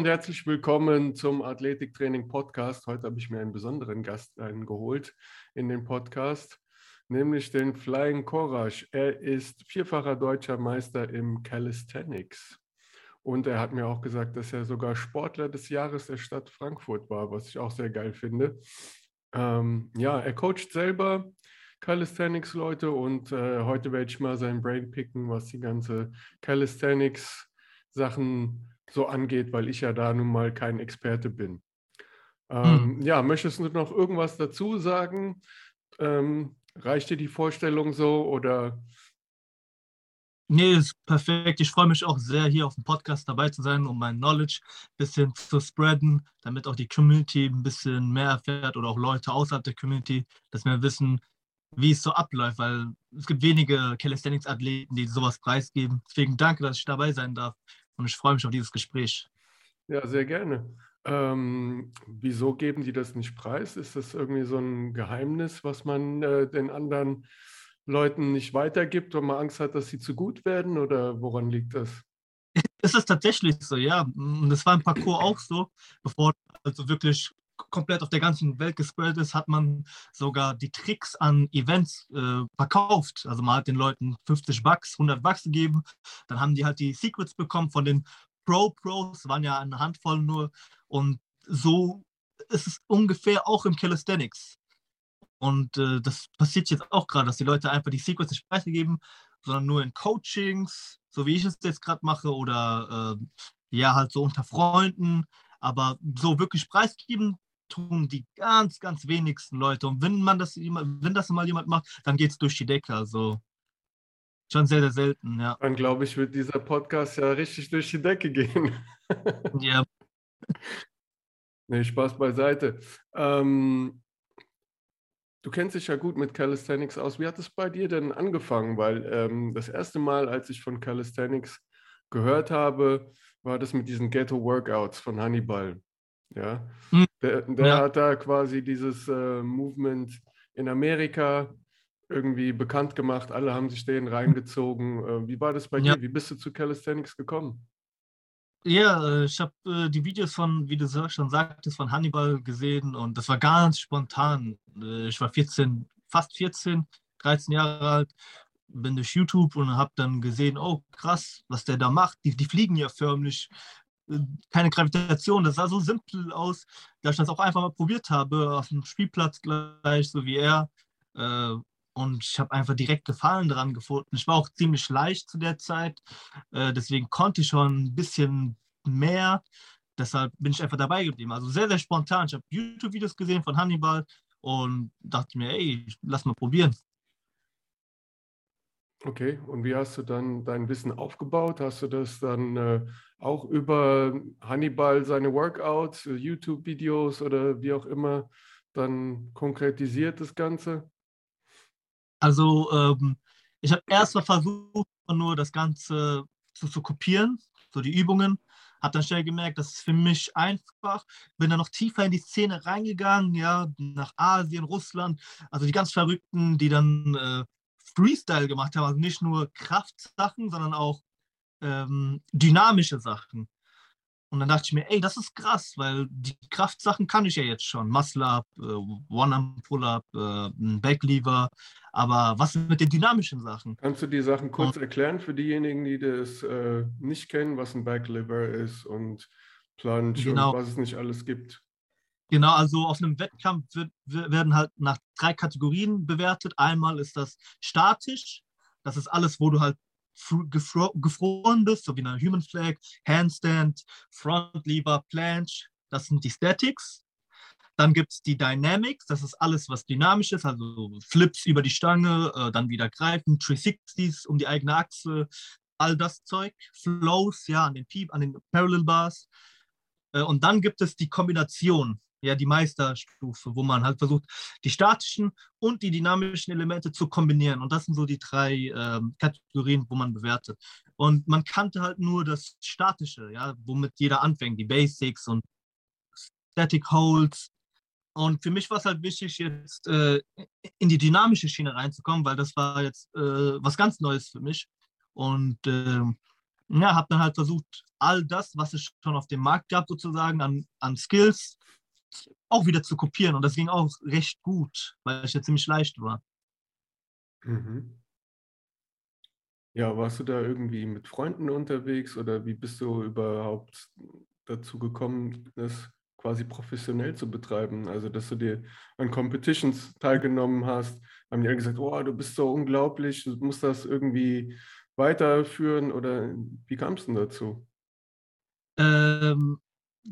und herzlich willkommen zum Athletiktraining Podcast. Heute habe ich mir einen besonderen Gast eingeholt in den Podcast, nämlich den Flying Courage. Er ist vierfacher deutscher Meister im Calisthenics. Und er hat mir auch gesagt, dass er sogar Sportler des Jahres der Stadt Frankfurt war, was ich auch sehr geil finde. Ähm, ja, er coacht selber Calisthenics-Leute und äh, heute werde ich mal sein Brain picken, was die ganze Calisthenics-Sachen so angeht, weil ich ja da nun mal kein Experte bin. Ähm, hm. Ja, möchtest du noch irgendwas dazu sagen? Ähm, reicht dir die Vorstellung so oder? Nee, ist perfekt. Ich freue mich auch sehr, hier auf dem Podcast dabei zu sein, um mein Knowledge ein bisschen zu spreaden, damit auch die Community ein bisschen mehr erfährt oder auch Leute außerhalb der Community, dass wir wissen, wie es so abläuft, weil es gibt wenige Calisthenics-Athleten, die sowas preisgeben. Deswegen danke, dass ich dabei sein darf und ich freue mich auf dieses Gespräch. Ja, sehr gerne. Ähm, wieso geben die das nicht preis? Ist das irgendwie so ein Geheimnis, was man äh, den anderen Leuten nicht weitergibt, weil man Angst hat, dass sie zu gut werden? Oder woran liegt das? Es ist tatsächlich so, ja. Und das war im Parcours auch so. Bevor also wirklich komplett auf der ganzen Welt gespreadet ist, hat man sogar die Tricks an Events äh, verkauft. Also man hat den Leuten 50 Bucks, 100 Bucks gegeben, dann haben die halt die Secrets bekommen von den Pro-Pros, waren ja eine Handvoll nur und so ist es ungefähr auch im Calisthenics. Und äh, das passiert jetzt auch gerade, dass die Leute einfach die Secrets nicht preisgeben, sondern nur in Coachings, so wie ich es jetzt gerade mache, oder äh, ja, halt so unter Freunden. Aber so wirklich preisgeben tun die ganz, ganz wenigsten Leute. Und wenn man das, wenn das mal jemand macht, dann geht es durch die Decke. Also schon sehr, sehr selten, ja. Dann glaube ich, wird dieser Podcast ja richtig durch die Decke gehen. ja. Nee, Spaß beiseite. Ähm, du kennst dich ja gut mit Calisthenics aus. Wie hat es bei dir denn angefangen? Weil ähm, das erste Mal, als ich von Calisthenics gehört habe, war das mit diesen Ghetto-Workouts von Hannibal. Ja, hm. der, der ja. hat da quasi dieses äh, Movement in Amerika irgendwie bekannt gemacht. Alle haben sich den reingezogen. Äh, wie war das bei ja. dir? Wie bist du zu Calisthenics gekommen? Ja, äh, ich habe äh, die Videos von, wie du schon sagtest, von Hannibal gesehen und das war ganz spontan. Äh, ich war 14, fast 14, 13 Jahre alt, bin durch YouTube und habe dann gesehen, oh krass, was der da macht. Die, die fliegen ja förmlich keine Gravitation. Das sah so simpel aus, dass ich das auch einfach mal probiert habe, auf dem Spielplatz gleich, so wie er. Äh, und ich habe einfach direkt Gefallen daran gefunden. Ich war auch ziemlich leicht zu der Zeit, äh, deswegen konnte ich schon ein bisschen mehr. Deshalb bin ich einfach dabei geblieben. Also sehr, sehr spontan. Ich habe YouTube-Videos gesehen von Hannibal und dachte mir, ey, lass mal probieren. Okay, und wie hast du dann dein Wissen aufgebaut? Hast du das dann äh, auch über Hannibal, seine Workouts, YouTube-Videos oder wie auch immer dann konkretisiert das Ganze? Also ähm, ich habe erst mal versucht, nur das Ganze zu, zu kopieren, so die Übungen. Habe dann schnell gemerkt, das ist für mich einfach. Bin dann noch tiefer in die Szene reingegangen, ja, nach Asien, Russland. Also die ganz Verrückten, die dann äh, Freestyle gemacht haben, also nicht nur Kraftsachen, sondern auch ähm, dynamische Sachen. Und dann dachte ich mir, ey, das ist krass, weil die Kraftsachen kann ich ja jetzt schon. Muscle-Up, äh, One-Arm-Pull-Up, äh, Backlever. Aber was mit den dynamischen Sachen? Kannst du die Sachen kurz und, erklären für diejenigen, die das äh, nicht kennen, was ein Backlever ist und Plunge genau. und was es nicht alles gibt? Genau, also auf einem Wettkampf wird, werden halt nach drei Kategorien bewertet. Einmal ist das statisch, das ist alles, wo du halt gefroren bist, so wie eine Human Flag, Handstand, Front Lever, Planche, das sind die Statics. Dann gibt es die Dynamics, das ist alles, was dynamisch ist, also Flips über die Stange, äh, dann wieder greifen, 360s um die eigene Achse, all das Zeug. Flows, ja, an den Peep, an den Parallel Bars. Äh, und dann gibt es die Kombination ja die Meisterstufe, wo man halt versucht, die statischen und die dynamischen Elemente zu kombinieren. Und das sind so die drei ähm, Kategorien, wo man bewertet. Und man kannte halt nur das Statische, ja, womit jeder anfängt, die Basics und Static Holds. Und für mich war es halt wichtig, jetzt äh, in die dynamische Schiene reinzukommen, weil das war jetzt äh, was ganz Neues für mich. Und äh, ja, habe dann halt versucht, all das, was es schon auf dem Markt gab, sozusagen an, an Skills, auch wieder zu kopieren. Und das ging auch recht gut, weil es ja ziemlich leicht war. Mhm. Ja, warst du da irgendwie mit Freunden unterwegs oder wie bist du überhaupt dazu gekommen, das quasi professionell zu betreiben? Also, dass du dir an Competitions teilgenommen hast, haben die alle gesagt, oh, du bist so unglaublich, du musst das irgendwie weiterführen oder wie kam es denn dazu? Ähm,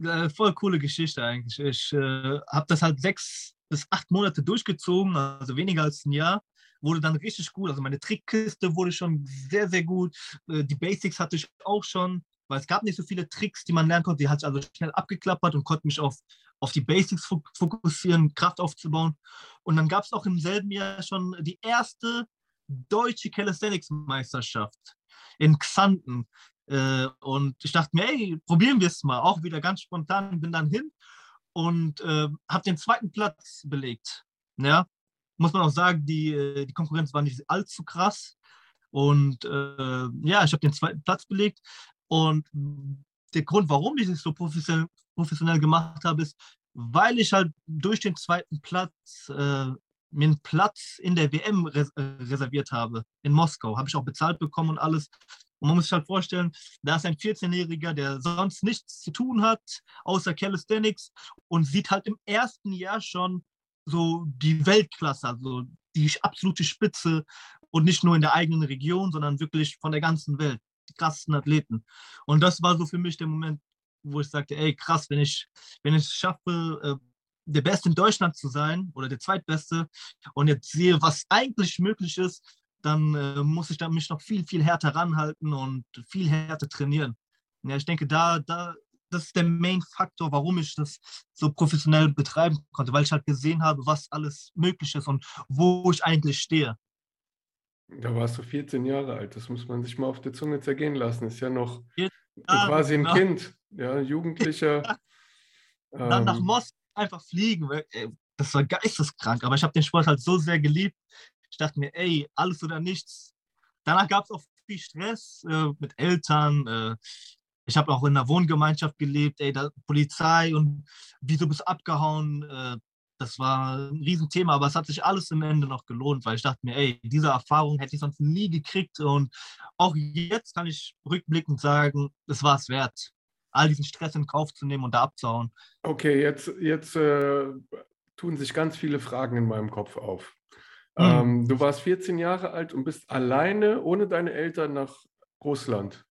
äh, voll coole Geschichte eigentlich. Ich äh, habe das halt sechs bis acht Monate durchgezogen, also weniger als ein Jahr. Wurde dann richtig gut. Also meine Trickkiste wurde schon sehr, sehr gut. Äh, die Basics hatte ich auch schon, weil es gab nicht so viele Tricks, die man lernen konnte. Die hatte ich also schnell abgeklappert und konnte mich auf, auf die Basics fokussieren, Kraft aufzubauen. Und dann gab es auch im selben Jahr schon die erste deutsche Calisthenics-Meisterschaft in Xanten. Äh, und ich dachte mir, ey, probieren wir es mal. Auch wieder ganz spontan, bin dann hin und äh, habe den zweiten Platz belegt. Ja, muss man auch sagen, die, äh, die Konkurrenz war nicht allzu krass. Und äh, ja, ich habe den zweiten Platz belegt. Und der Grund, warum ich es so professionell, professionell gemacht habe, ist, weil ich halt durch den zweiten Platz äh, mir einen Platz in der WM res äh, reserviert habe, in Moskau. Habe ich auch bezahlt bekommen und alles. Und man muss sich halt vorstellen, da ist ein 14-Jähriger, der sonst nichts zu tun hat, außer Calisthenics und sieht halt im ersten Jahr schon so die Weltklasse, also die absolute Spitze und nicht nur in der eigenen Region, sondern wirklich von der ganzen Welt, die krassesten Athleten. Und das war so für mich der Moment, wo ich sagte, ey, krass, wenn ich, wenn ich es schaffe, äh, der Beste in Deutschland zu sein oder der Zweitbeste und jetzt sehe, was eigentlich möglich ist, dann äh, muss ich da mich noch viel, viel härter ranhalten und viel härter trainieren. Ja, ich denke, da, da, das ist der Main-Faktor, warum ich das so professionell betreiben konnte, weil ich halt gesehen habe, was alles möglich ist und wo ich eigentlich stehe. Da warst du 14 Jahre alt, das muss man sich mal auf der Zunge zergehen lassen. Ist ja noch ja, quasi ein genau. Kind, ja, Jugendlicher. Dann ähm, nach Moskau einfach fliegen. Das war geisteskrank, aber ich habe den Sport halt so sehr geliebt. Ich dachte mir, ey, alles oder nichts. Danach gab es auch viel Stress äh, mit Eltern. Äh, ich habe auch in einer Wohngemeinschaft gelebt, ey, da, Polizei und wieso bist du abgehauen? Äh, das war ein Riesenthema, aber es hat sich alles im Ende noch gelohnt, weil ich dachte mir, ey, diese Erfahrung hätte ich sonst nie gekriegt und auch jetzt kann ich rückblickend sagen, es war es wert all diesen Stress in Kauf zu nehmen und da abzuhauen. Okay, jetzt, jetzt äh, tun sich ganz viele Fragen in meinem Kopf auf. Mhm. Ähm, du warst 14 Jahre alt und bist alleine ohne deine Eltern nach Russland.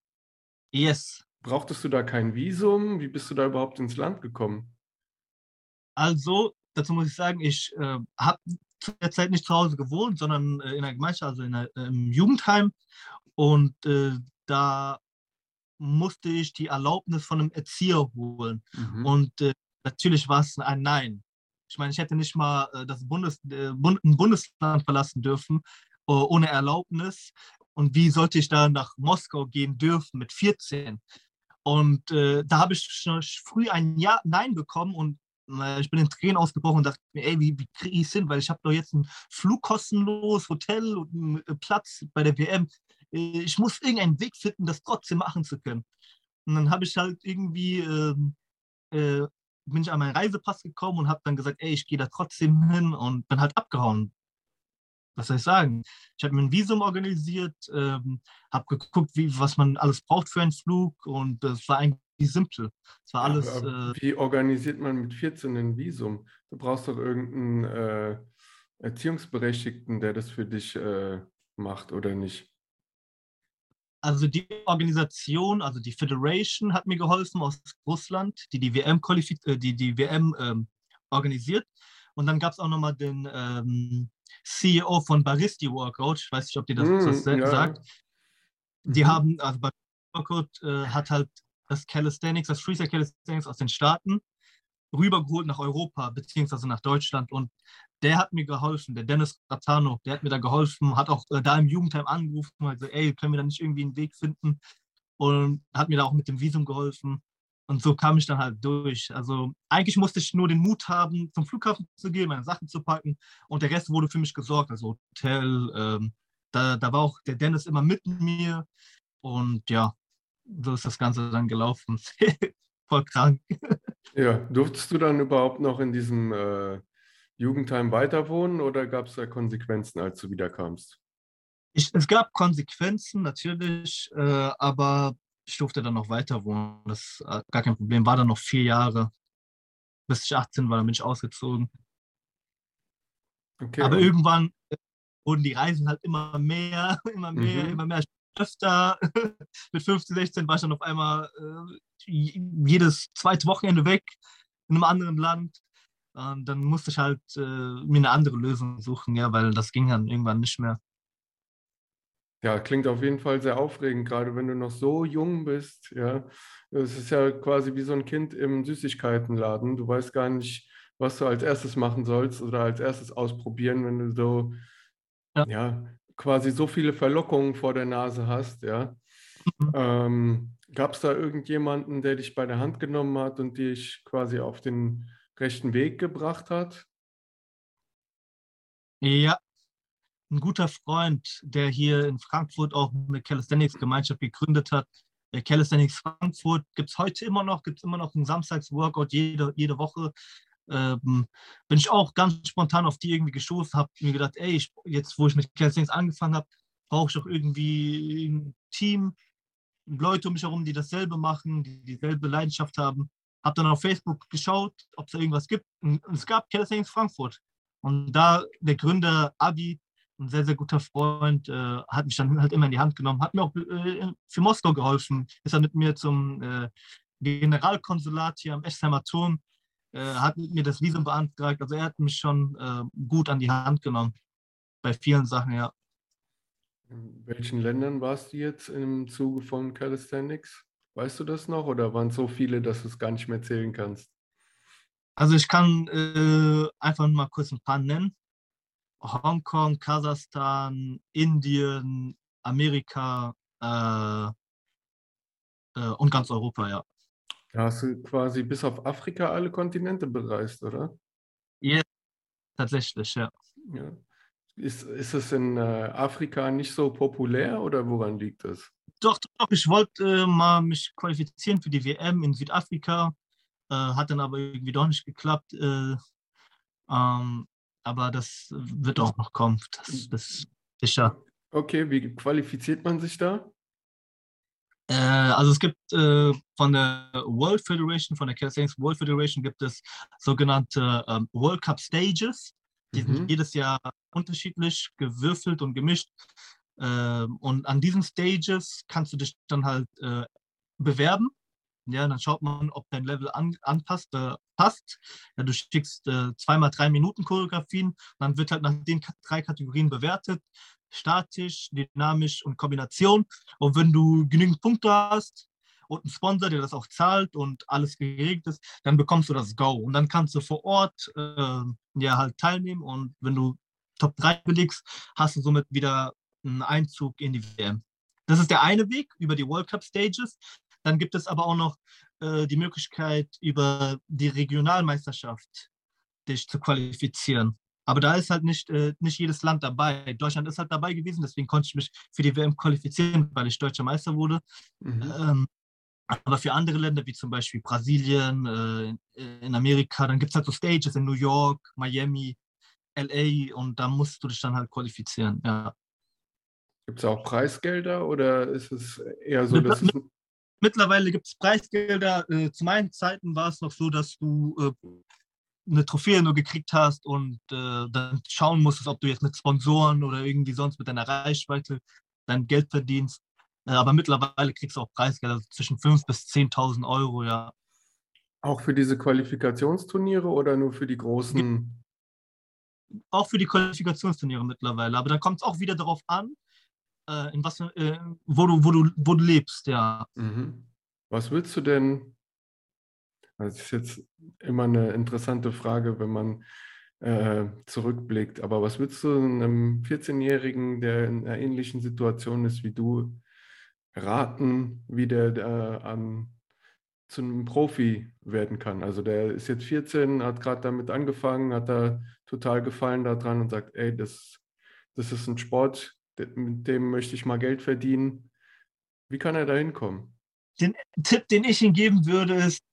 Yes. Brauchtest du da kein Visum? Wie bist du da überhaupt ins Land gekommen? Also, dazu muss ich sagen, ich äh, habe zu der Zeit nicht zu Hause gewohnt, sondern äh, in der Gemeinschaft, also in der, äh, im Jugendheim. Und äh, da musste ich die Erlaubnis von einem Erzieher holen. Mhm. Und äh, natürlich war es ein Nein. Ich meine, ich hätte nicht mal äh, das Bundes, äh, Bund, ein Bundesland verlassen dürfen äh, ohne Erlaubnis. Und wie sollte ich da nach Moskau gehen dürfen mit 14? Und äh, da habe ich schon früh ein Ja, Nein bekommen und äh, ich bin in Tränen ausgebrochen und dachte mir, ey, wie, wie kriege ich es hin? Weil ich habe doch jetzt ein Flug kostenlos, Hotel und einen Platz bei der WM. Äh, ich muss irgendeinen Weg finden, das trotzdem machen zu können. Und dann habe ich halt irgendwie, ähm, äh, bin ich an meinen Reisepass gekommen und habe dann gesagt, ey, ich gehe da trotzdem hin und bin halt abgehauen. Was soll ich sagen? Ich habe mir ein Visum organisiert, ähm, habe geguckt, wie, was man alles braucht für einen Flug und es war eigentlich simpel. Es war alles. Ja, äh, wie organisiert man mit 14 ein Visum? Du brauchst doch irgendeinen äh, Erziehungsberechtigten, der das für dich äh, macht, oder nicht? Also die Organisation, also die Federation hat mir geholfen aus Russland, die die WM, äh, die, die WM ähm, organisiert. Und dann gab es auch nochmal den ähm, CEO von Baristi Workout, ich weiß nicht, ob dir das mm, was ja. sagt. Die mhm. haben, also Baristi Workout äh, hat halt das Calisthenics, das Freestyle Calisthenics aus den Staaten rübergeholt nach Europa, beziehungsweise nach Deutschland. Und der hat mir geholfen, der Dennis Ratano, der hat mir da geholfen, hat auch äh, da im Jugendheim angerufen, also ey, können wir da nicht irgendwie einen Weg finden? Und hat mir da auch mit dem Visum geholfen. Und so kam ich dann halt durch. Also eigentlich musste ich nur den Mut haben, zum Flughafen zu gehen, meine Sachen zu packen. Und der Rest wurde für mich gesorgt. Also Hotel, ähm, da, da war auch der Dennis immer mit mir. Und ja, so ist das Ganze dann gelaufen. Voll krank. Ja, durftest du dann überhaupt noch in diesem äh, Jugendheim weiter wohnen oder gab es da Konsequenzen, als du wiederkamst? Ich, es gab Konsequenzen natürlich, äh, aber ich durfte dann noch weiter wohnen. Das ist äh, gar kein Problem. War dann noch vier Jahre. Bis ich 18 war, dann bin ich ausgezogen. Okay, aber irgendwann äh, wurden die Reisen halt immer mehr, immer mehr, mhm. immer mehr öfter. Mit 15, 16 war ich dann auf einmal äh, jedes zweite Wochenende weg in einem anderen Land. Und dann musste ich halt äh, mir eine andere Lösung suchen, ja, weil das ging dann irgendwann nicht mehr. Ja, klingt auf jeden Fall sehr aufregend, gerade wenn du noch so jung bist. Ja, es ist ja quasi wie so ein Kind im Süßigkeitenladen. Du weißt gar nicht, was du als erstes machen sollst oder als erstes ausprobieren, wenn du so, ja, ja quasi so viele Verlockungen vor der Nase hast. Ja, mhm. ähm, gab es da irgendjemanden, der dich bei der Hand genommen hat und dich quasi auf den rechten Weg gebracht hat? Ja, ein guter Freund, der hier in Frankfurt auch eine Calisthenics-Gemeinschaft gegründet hat. Der Calisthenics Frankfurt gibt es heute immer noch, gibt es immer noch einen Samstags-Workout jede, jede Woche. Ähm, bin ich auch ganz spontan auf die irgendwie gestoßen, habe mir gedacht, ey, ich, jetzt wo ich mit Calisthenics angefangen habe, brauche ich doch irgendwie ein Team, Leute um mich herum, die dasselbe machen, die dieselbe Leidenschaft haben. Habe dann auf Facebook geschaut, ob es da irgendwas gibt. Und es gab Calisthenics Frankfurt. Und da der Gründer Abi, ein sehr, sehr guter Freund, äh, hat mich dann halt immer in die Hand genommen, hat mir auch äh, für Moskau geholfen, ist dann mit mir zum äh, Generalkonsulat hier am Eschheimer Turm, äh, hat mit mir das Visum beantragt. Also er hat mich schon äh, gut an die Hand genommen. Bei vielen Sachen, ja. In welchen Ländern warst du jetzt im Zuge von Calisthenics? Weißt du das noch oder waren es so viele, dass du es gar nicht mehr zählen kannst? Also ich kann äh, einfach mal kurz ein paar nennen. Hongkong, Kasachstan, Indien, Amerika äh, äh, und ganz Europa, ja. Da hast du quasi bis auf Afrika alle Kontinente bereist, oder? Ja, tatsächlich, ja. ja. Ist, ist es in äh, Afrika nicht so populär oder woran liegt das? Doch, doch, ich wollte äh, mal mich qualifizieren für die WM in Südafrika, äh, hat dann aber irgendwie doch nicht geklappt. Äh, ähm, aber das wird auch noch kommen, das, das ist sicher. Okay, wie qualifiziert man sich da? Äh, also es gibt äh, von der World Federation, von der Calisthenics World Federation gibt es sogenannte ähm, World Cup Stages. Die mhm. sind jedes Jahr unterschiedlich gewürfelt und gemischt. Ähm, und an diesen Stages kannst du dich dann halt äh, bewerben. Ja, dann schaut man, ob dein Level an, anpasst, äh, passt. Ja, du schickst äh, zweimal drei Minuten Choreografien. Dann wird halt nach den drei Kategorien bewertet. Statisch, dynamisch und Kombination. Und wenn du genügend Punkte hast und einen Sponsor, der das auch zahlt und alles geregelt ist, dann bekommst du das Go. Und dann kannst du vor Ort äh, ja halt teilnehmen. Und wenn du Top 3 belegst, hast du somit wieder einen Einzug in die WM. Das ist der eine Weg über die World Cup Stages. Dann gibt es aber auch noch äh, die Möglichkeit, über die Regionalmeisterschaft dich zu qualifizieren. Aber da ist halt nicht, äh, nicht jedes Land dabei. Deutschland ist halt dabei gewesen, deswegen konnte ich mich für die WM qualifizieren, weil ich deutscher Meister wurde. Mhm. Ähm, aber für andere Länder, wie zum Beispiel Brasilien, äh, in Amerika, dann gibt es halt so Stages in New York, Miami, LA und da musst du dich dann halt qualifizieren, ja. Gibt es auch Preisgelder oder ist es eher so, dass es Mittlerweile gibt es Preisgelder. Äh, zu meinen Zeiten war es noch so, dass du äh, eine Trophäe nur gekriegt hast und äh, dann schauen musstest, ob du jetzt mit Sponsoren oder irgendwie sonst mit deiner Reichweite dein Geld verdienst. Äh, aber mittlerweile kriegst du auch Preisgelder also zwischen 5.000 bis 10.000 Euro, ja. Auch für diese Qualifikationsturniere oder nur für die großen? Auch für die Qualifikationsturniere mittlerweile. Aber da kommt es auch wieder darauf an, äh, in was, äh, wo, du, wo, du, wo du lebst, ja. Mhm. Was willst du denn? Das ist jetzt immer eine interessante Frage, wenn man äh, zurückblickt. Aber was würdest du einem 14-Jährigen, der in einer ähnlichen Situation ist wie du, raten, wie der äh, an, zu einem Profi werden kann? Also der ist jetzt 14, hat gerade damit angefangen, hat da total Gefallen daran und sagt, ey, das, das ist ein Sport, mit dem möchte ich mal Geld verdienen. Wie kann er da hinkommen? den Tipp, den ich ihm geben würde, ist,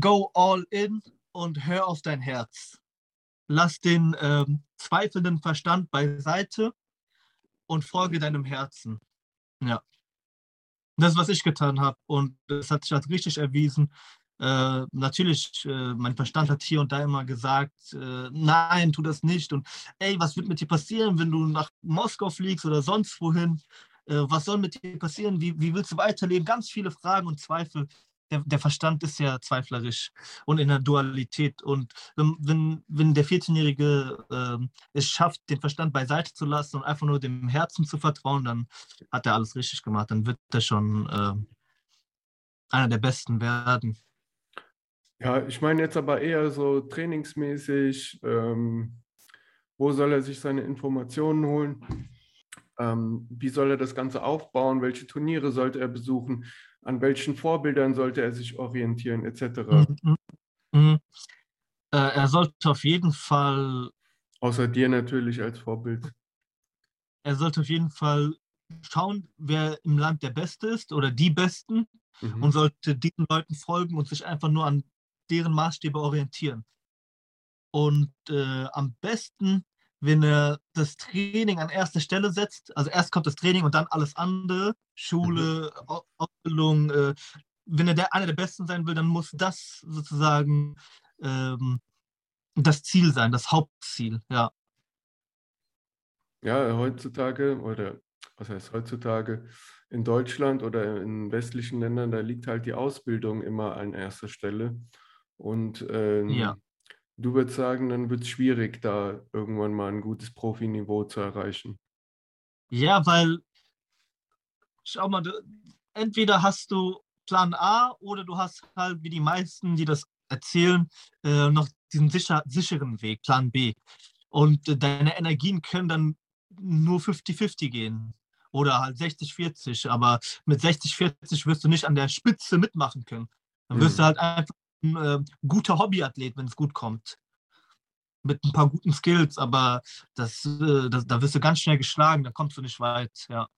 go all in und hör auf dein Herz. Lass den ähm, zweifelnden Verstand beiseite und folge deinem Herzen. Ja. Das ist, was ich getan habe. Und das hat sich als richtig erwiesen. Äh, natürlich, äh, mein Verstand hat hier und da immer gesagt, äh, nein, tu das nicht. Und ey, was wird mit dir passieren, wenn du nach Moskau fliegst oder sonst wohin? Äh, was soll mit dir passieren? Wie, wie willst du weiterleben? Ganz viele Fragen und Zweifel der, der, Verstand ist ja zweiflerisch und in der Dualität. Und wenn, wenn der 14-Jährige äh, es schafft, den Verstand beiseite zu lassen und einfach nur dem Herzen zu vertrauen, dann hat er alles richtig gemacht. Dann wird er schon äh, einer der Besten werden. Ja, ich meine jetzt aber eher so trainingsmäßig. Ähm, wo soll er sich seine Informationen holen? Ähm, wie soll er das Ganze aufbauen? Welche Turniere sollte er besuchen? an welchen Vorbildern sollte er sich orientieren, etc. Mhm. Mhm. Äh, er sollte auf jeden Fall. Außer dir natürlich als Vorbild. Er sollte auf jeden Fall schauen, wer im Land der Beste ist oder die Besten mhm. und sollte diesen Leuten folgen und sich einfach nur an deren Maßstäbe orientieren. Und äh, am besten wenn er das Training an erste Stelle setzt, also erst kommt das Training und dann alles andere, Schule, mhm. Ausbildung, äh, wenn er der, einer der Besten sein will, dann muss das sozusagen ähm, das Ziel sein, das Hauptziel, ja. Ja, heutzutage, oder was heißt heutzutage, in Deutschland oder in westlichen Ländern, da liegt halt die Ausbildung immer an erster Stelle. Und ähm, ja. Du würdest sagen, dann wird es schwierig, da irgendwann mal ein gutes Profiniveau zu erreichen. Ja, weil, schau mal, du, entweder hast du Plan A oder du hast halt, wie die meisten, die das erzählen, äh, noch diesen sicher, sicheren Weg, Plan B. Und äh, deine Energien können dann nur 50-50 gehen oder halt 60-40, aber mit 60-40 wirst du nicht an der Spitze mitmachen können. Dann wirst mhm. du halt einfach ein äh, guter Hobbyathlet, wenn es gut kommt. Mit ein paar guten Skills, aber das, äh, das, da wirst du ganz schnell geschlagen, da kommst du nicht weit. Ja.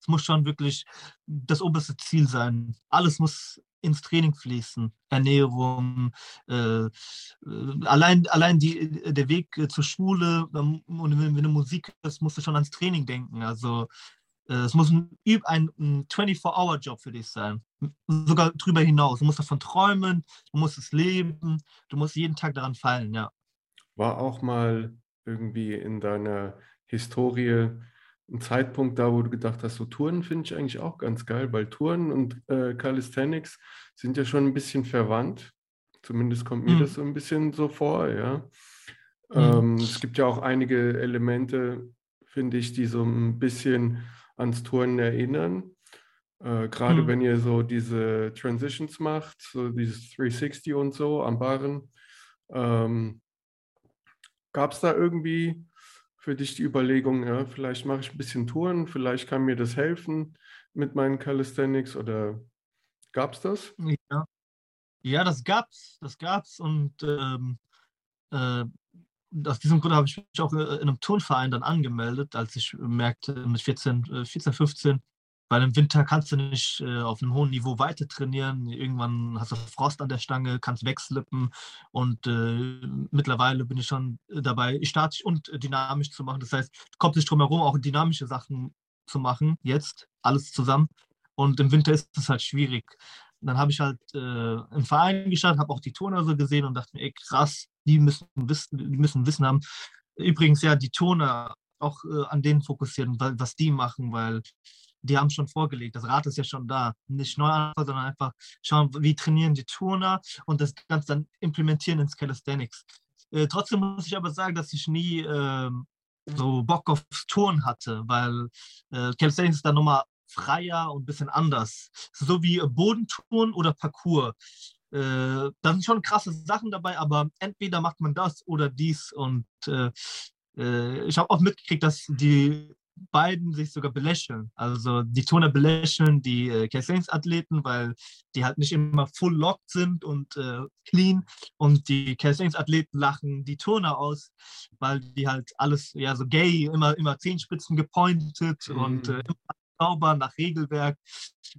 Es muss schon wirklich das oberste Ziel sein. Alles muss ins Training fließen. Ernährung, äh, äh allein, allein die, der Weg zur Schule und wenn, wenn du Musik hast, musst du schon ans Training denken. Also äh, es muss ein, ein 24-Hour-Job für dich sein. Sogar drüber hinaus. Du musst davon träumen, du musst es leben, du musst jeden Tag daran fallen, ja. War auch mal irgendwie in deiner Historie ein Zeitpunkt da, wo du gedacht hast, so Touren finde ich eigentlich auch ganz geil, weil Touren und äh, Calisthenics sind ja schon ein bisschen verwandt. Zumindest kommt mir mhm. das so ein bisschen so vor, ja. Mhm. Ähm, es gibt ja auch einige Elemente, finde ich, die so ein bisschen ans Turnen erinnern. Äh, Gerade mhm. wenn ihr so diese Transitions macht, so dieses 360 und so am Barren. Ähm, Gab es da irgendwie für dich die Überlegung, ja, vielleicht mache ich ein bisschen Touren, vielleicht kann mir das helfen mit meinen Calisthenics oder gab es das? Ja. ja, das gab's, das gab's und ähm, äh, aus diesem Grund habe ich mich auch äh, in einem Turnverein dann angemeldet, als ich merkte, mit 14, 14 15, weil im Winter kannst du nicht äh, auf einem hohen Niveau weiter trainieren. Irgendwann hast du Frost an der Stange, kannst wegslippen und äh, mittlerweile bin ich schon dabei, statisch und dynamisch zu machen. Das heißt, du kommst nicht drum herum, auch dynamische Sachen zu machen, jetzt alles zusammen. Und im Winter ist es halt schwierig. dann habe ich halt äh, im Verein geschaut, habe auch die Turner so gesehen und dachte mir, ey, krass, die müssen Wissen, die müssen Wissen haben. Übrigens, ja, die Toner auch äh, an denen fokussieren, was die machen, weil die haben schon vorgelegt. Das Rad ist ja schon da. Nicht neu anfangen, sondern einfach schauen, wie trainieren die Turner und das Ganze dann implementieren ins Calisthenics. Äh, trotzdem muss ich aber sagen, dass ich nie äh, so Bock aufs Turn hatte, weil äh, Calisthenics ist dann nochmal freier und ein bisschen anders. So wie Bodentouren oder Parcours. Äh, da sind schon krasse Sachen dabei, aber entweder macht man das oder dies. Und äh, äh, ich habe auch mitgekriegt, dass die beiden sich sogar belächeln. Also die Toner belächeln die äh, Calisthenics-Athleten, weil die halt nicht immer full locked sind und äh, clean. Und die Calisthenics-Athleten lachen die Toner aus, weil die halt alles ja so gay, immer, immer Zehenspitzen gepointet mhm. und äh, sauber nach Regelwerk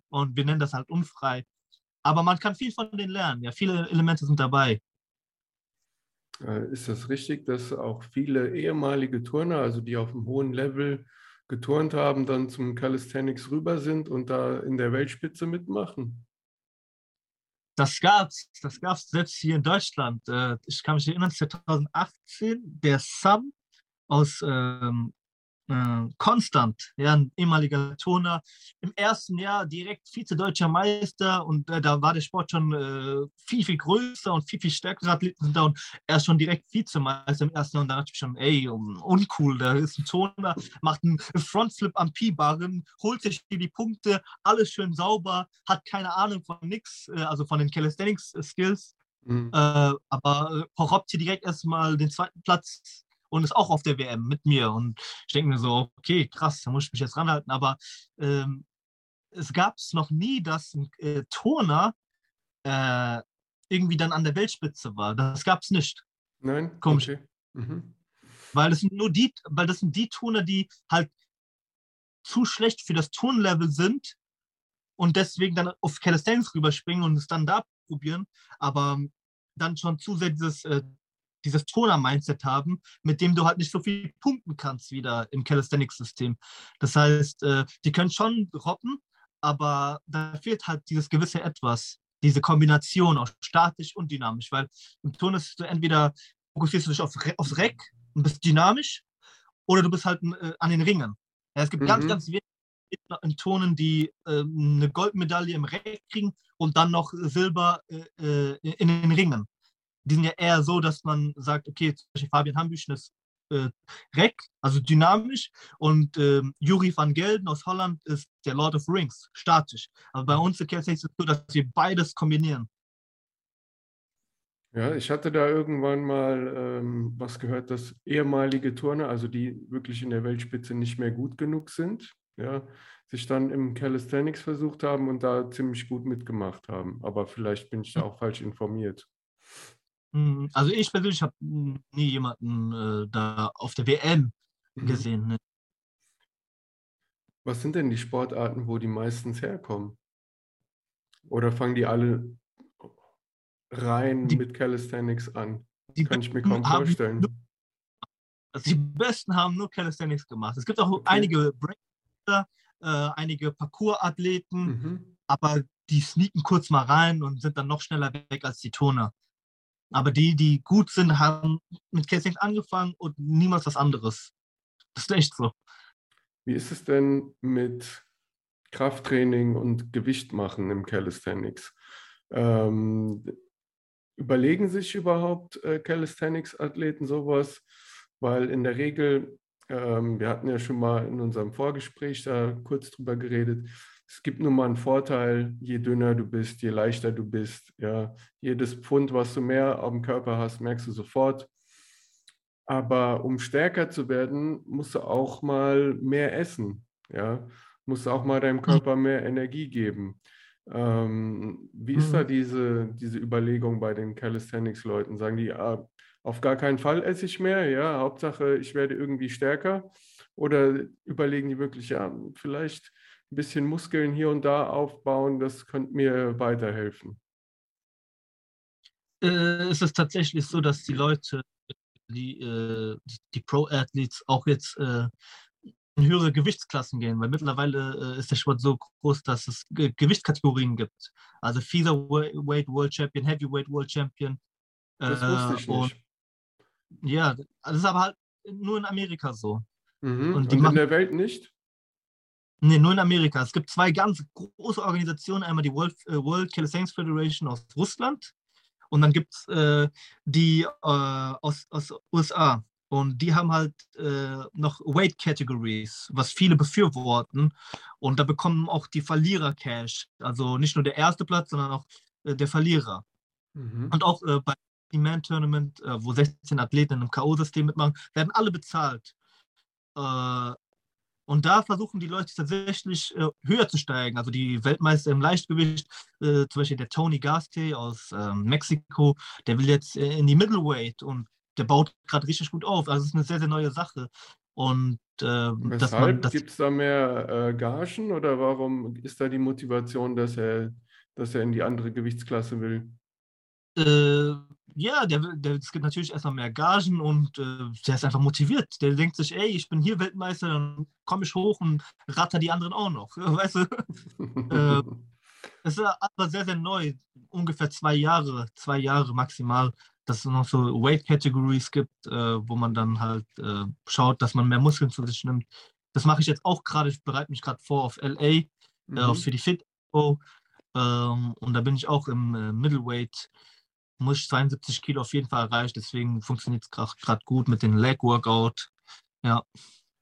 und wir nennen das halt unfrei. Aber man kann viel von denen lernen. Ja, viele Elemente sind dabei. Äh, ist das richtig, dass auch viele ehemalige Turner, also die auf einem hohen Level geturnt haben, dann zum Calisthenics rüber sind und da in der Weltspitze mitmachen? Das gab's, das gab's selbst hier in Deutschland. Äh, ich kann mich erinnern, 2018, der Sam aus ähm, äh, Konstant, ja, ein ehemaliger Turner, im ersten Jahr direkt Vize-Deutscher Meister und äh, da war der Sport schon äh, viel, viel größer und viel, viel stärkere Athleten sind da und er ist schon direkt Vizemeister im ersten Jahr und da dachte ich schon, ey, uncool, da ist ein Turner, macht einen Frontflip am P-Barren, holt sich die Punkte, alles schön sauber, hat keine Ahnung von nix, äh, also von den Calisthenics-Skills. Mhm. Äh, aber äh, hier direkt erstmal den zweiten Platz und ist auch auf der WM mit mir. Und ich denke mir so, okay, krass, da muss ich mich jetzt ranhalten. Aber ähm, es gab es noch nie, dass ein äh, Turner äh, irgendwie dann an der Weltspitze war. Das gab es nicht. Nein. Komisch. Okay. Mhm. Weil das sind nur die, weil das sind die Turner, die halt zu schlecht für das Turnlevel sind und deswegen dann auf Calisthenics rüberspringen und es dann da probieren, aber dann schon zu sehr dieses äh, dieses Toner-Mindset haben, mit dem du halt nicht so viel punkten kannst wieder im Calisthenics-System. Das heißt, äh, die können schon robben, aber da fehlt halt dieses gewisse Etwas, diese Kombination aus statisch und dynamisch, weil im Turnen ist du entweder fokussierst du dich auf, aufs Reck und bist dynamisch oder du bist halt äh, an den Ringen. Ja, es gibt mhm. ganz, ganz wenige in Turnen, die äh, eine Goldmedaille im Reck kriegen und dann noch Silber äh, äh in den Ringen die sind ja eher so, dass man sagt, okay, zum Beispiel Fabian Hambüchen ist äh, Reck, also dynamisch, und äh, Juri van Gelden aus Holland ist der Lord of Rings, statisch. Aber bei uns in Kelsey ist es so, dass wir beides kombinieren. Ja, ich hatte da irgendwann mal ähm, was gehört, dass ehemalige Turner, also die wirklich in der Weltspitze nicht mehr gut genug sind, ja, sich dann im Calisthenics versucht haben und da ziemlich gut mitgemacht haben. Aber vielleicht bin ich da auch falsch informiert. Hm, also ich persönlich habe nie jemanden äh, da auf der WM mhm. gesehen. Ne? Was sind denn die Sportarten, wo die meistens herkommen? Oder fangen die alle rein die, mit Calisthenics an? Die Kann ich mir kaum vorstellen. Nur, also die Besten haben nur Calisthenics gemacht. Es gibt auch okay. einige Breaker, äh, einige Parkour-Athleten, mhm. aber die sneaken kurz mal rein und sind dann noch schneller weg als die Turner. Aber die, die gut sind, haben mit Calisthenics angefangen und niemals was anderes. Das ist echt so. Wie ist es denn mit Krafttraining und Gewicht machen im Calisthenics? Ähm, überlegen sich überhaupt äh, Calisthenics-Athleten sowas? Weil in der Regel, ähm, wir hatten ja schon mal in unserem Vorgespräch da kurz drüber geredet, es gibt nun mal einen Vorteil, je dünner du bist, je leichter du bist. Ja. Jedes Pfund, was du mehr auf dem Körper hast, merkst du sofort. Aber um stärker zu werden, musst du auch mal mehr essen. Ja. Musst du auch mal deinem Körper mehr Energie geben. Ähm, wie ist mhm. da diese, diese Überlegung bei den Calisthenics-Leuten? Sagen die, ah, auf gar keinen Fall esse ich mehr, ja, Hauptsache ich werde irgendwie stärker? Oder überlegen die wirklich, ja, vielleicht ein bisschen Muskeln hier und da aufbauen, das könnte mir weiterhelfen. Äh, es ist tatsächlich so, dass die Leute, die, äh, die Pro-Athletes auch jetzt äh, in höhere Gewichtsklassen gehen, weil mittlerweile äh, ist der Sport so groß, dass es Ge Gewichtskategorien gibt. Also Featherweight World Champion, Heavyweight World Champion. Das wusste ich nicht. ja, das ist aber halt nur in Amerika so. Mhm. Und, und in der Welt nicht? Nee, nur in Amerika. Es gibt zwei ganz große Organisationen. Einmal die World, äh, World Calisthenics Federation aus Russland und dann gibt es äh, die äh, aus, aus USA. Und die haben halt äh, noch Weight Categories, was viele befürworten. Und da bekommen auch die Verlierer Cash. Also nicht nur der erste Platz, sondern auch äh, der Verlierer. Mhm. Und auch äh, bei dem Man Tournament, wo 16 Athleten im K.O.-System mitmachen, werden alle bezahlt. Und da versuchen die Leute tatsächlich äh, höher zu steigen. Also die Weltmeister im Leichtgewicht, äh, zum Beispiel der Tony Gaste aus äh, Mexiko, der will jetzt äh, in die Middleweight und der baut gerade richtig gut auf. Also es ist eine sehr, sehr neue Sache. Und äh, dass Weshalb? Gibt es da mehr äh, Gagen oder warum ist da die Motivation, dass er, dass er in die andere Gewichtsklasse will? Äh, ja, der, der, es gibt natürlich erstmal mehr Gagen und äh, der ist einfach motiviert. Der denkt sich, ey, ich bin hier Weltmeister, dann komme ich hoch und ratter die anderen auch noch. Weißt du? Äh, Es ist aber sehr, sehr neu. Ungefähr zwei Jahre, zwei Jahre maximal, dass es noch so Weight Categories gibt, äh, wo man dann halt äh, schaut, dass man mehr Muskeln zu sich nimmt. Das mache ich jetzt auch gerade. Ich bereite mich gerade vor auf LA, äh, Mhm. für die Fit. Ähm, und da bin ich auch im Middleweight. Muss ich 72 Kilo auf jeden Fall erreichen. Deswegen funktioniert es gerade gut mit dem Leg Workout. Ja,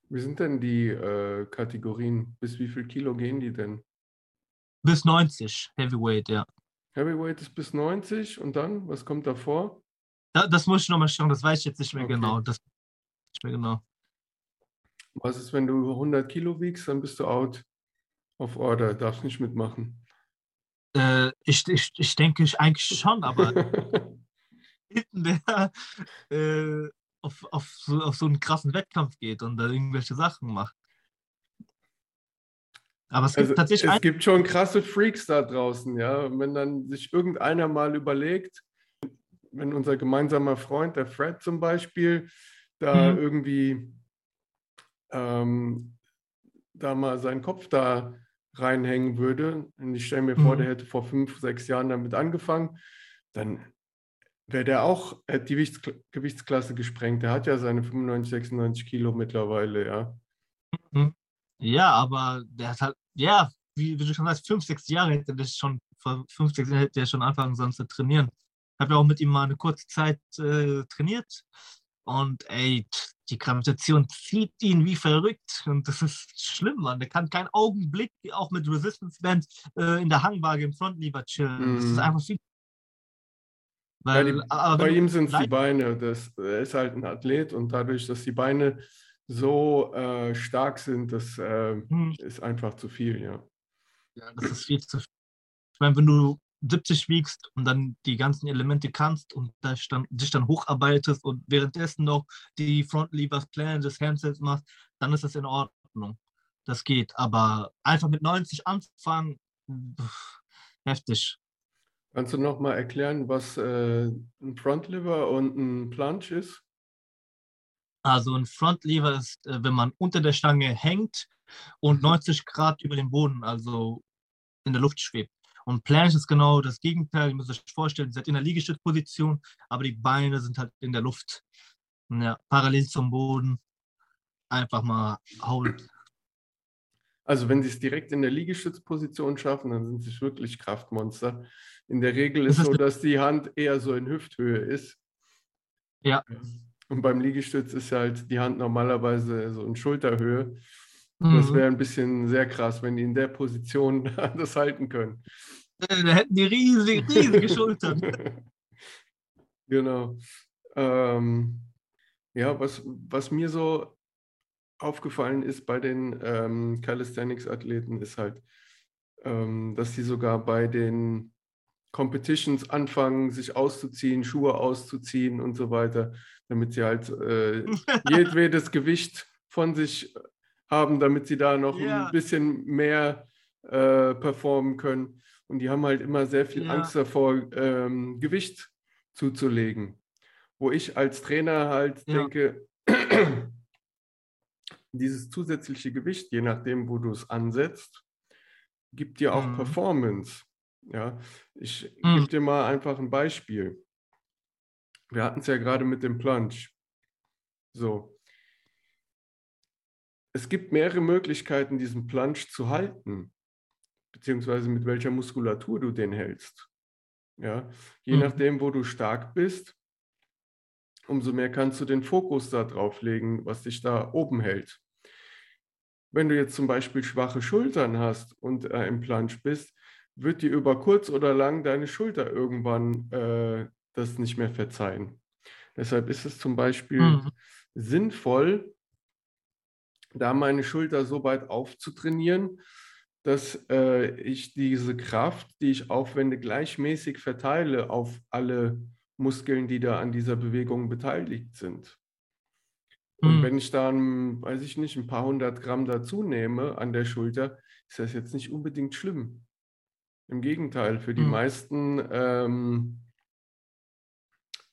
Wie sind denn die äh, Kategorien? Bis wie viel Kilo gehen die denn? bis 90 Heavyweight, ja. Heavyweight ist bis 90 und dann, was kommt davor? Da, das muss ich nochmal schauen, das weiß ich jetzt nicht mehr Okay. genau. Das nicht mehr genau. Was ist, wenn du 100 Kilo wiegst, dann bist du out of order, darfst nicht mitmachen. Äh, ich, ich, ich denke ich eigentlich schon, aber hinten der äh, auf, auf, so, auf so einen krassen Wettkampf geht und da irgendwelche Sachen macht. Aber es gibt Also, tatsächlich es gibt schon krasse Freaks da draußen, ja. Und wenn dann sich irgendeiner mal überlegt, wenn unser gemeinsamer Freund, der Fred zum Beispiel, da Mhm. irgendwie ähm, da mal seinen Kopf da reinhängen würde, und ich stelle mir vor, Mhm. der hätte vor fünf, sechs Jahren damit angefangen, dann wäre der auch, die Gewichts- Gewichtsklasse gesprengt. Der hat ja seine 95, 96 Kilo mittlerweile, ja. ja, aber der hat halt, ja, wie, wie du schon sagst, fünf, sechs Jahre hätte der schon, vor fünf, sechs Jahren hätte der schon anfangen sollen zu trainieren. Ich habe ja auch mit ihm mal eine kurze Zeit äh, trainiert und ey, die Gravitation zieht ihn wie verrückt und das ist schlimm, Mann. Der kann keinen Augenblick auch mit Resistance Band äh, in der Hangwaage im Frontlever chillen. Das ist Mhm. einfach viel. Ja, Weil, die, bei ihm sind es die Beine. Das, er ist halt ein Athlet und dadurch, dass die Beine so äh, stark sind, das äh, Hm. ist einfach zu viel, ja. Ja, das ist viel zu viel. Ich meine, wenn du 70 wiegst und dann die ganzen Elemente kannst und dich dann, dich dann hocharbeitest und währenddessen noch die Front Levers, Planges, Handsets machst, dann ist das in Ordnung. Das geht. Aber einfach mit 90 anfangen, pff, heftig. Kannst du noch mal erklären, was äh, ein Frontliver und ein Plunge ist? Also ein Front Lever ist, äh, wenn man unter der Stange hängt und 90 Grad über dem Boden, also in der Luft schwebt. Und Planche ist genau das Gegenteil. Ihr müsst euch vorstellen, ihr seid in der Liegestützposition, aber die Beine sind halt in der Luft. Ja, parallel zum Boden. Einfach mal hauen. Also wenn sie es direkt in der Liegestützposition schaffen, dann sind sie wirklich Kraftmonster. In der Regel ist ist so, dass die Hand eher so in Hüfthöhe ist. Ja. Und beim Liegestütz ist halt die Hand normalerweise so in Schulterhöhe. Das Mhm. wäre ein bisschen sehr krass, wenn die in der Position das halten können. Äh, Da hätten die riesige, riesige Schultern. Genau. Ähm, ja, was, was mir so aufgefallen ist bei den ähm, Calisthenics-Athleten, ist halt, ähm, dass die sogar bei den Competitions anfangen, sich auszuziehen, Schuhe auszuziehen und so weiter, damit sie halt äh, jedwedes Gewicht von sich haben, damit sie da noch Ja. ein bisschen mehr äh, performen können. Und die haben halt immer sehr viel Ja. Angst davor, ähm, Gewicht zuzulegen. Wo ich als Trainer halt Ja. denke, dieses zusätzliche Gewicht, je nachdem, wo du es ansetzt, gibt dir auch Mhm. Performance. Ja, ich Mhm. gebe dir mal einfach ein Beispiel. Wir hatten es ja gerade mit dem Plunge. So. Es gibt mehrere Möglichkeiten, diesen Plunge zu halten, beziehungsweise mit welcher Muskulatur du den hältst. Ja, je Mhm. nachdem, wo du stark bist, umso mehr kannst du den Fokus da drauf legen, was dich da oben hält. Wenn du jetzt zum Beispiel schwache Schultern hast und äh, im Plunge bist, wird dir über kurz oder lang deine Schulter irgendwann äh, das nicht mehr verzeihen. Deshalb ist es zum Beispiel Mhm. sinnvoll, da meine Schulter so weit aufzutrainieren, dass äh, ich diese Kraft, die ich aufwende, gleichmäßig verteile auf alle Muskeln, die da an dieser Bewegung beteiligt sind. Und mhm. wenn ich dann, weiß ich nicht, ein paar hundert Gramm dazu nehme an der Schulter, ist das jetzt nicht unbedingt schlimm. Im Gegenteil, für die mhm. meisten ähm,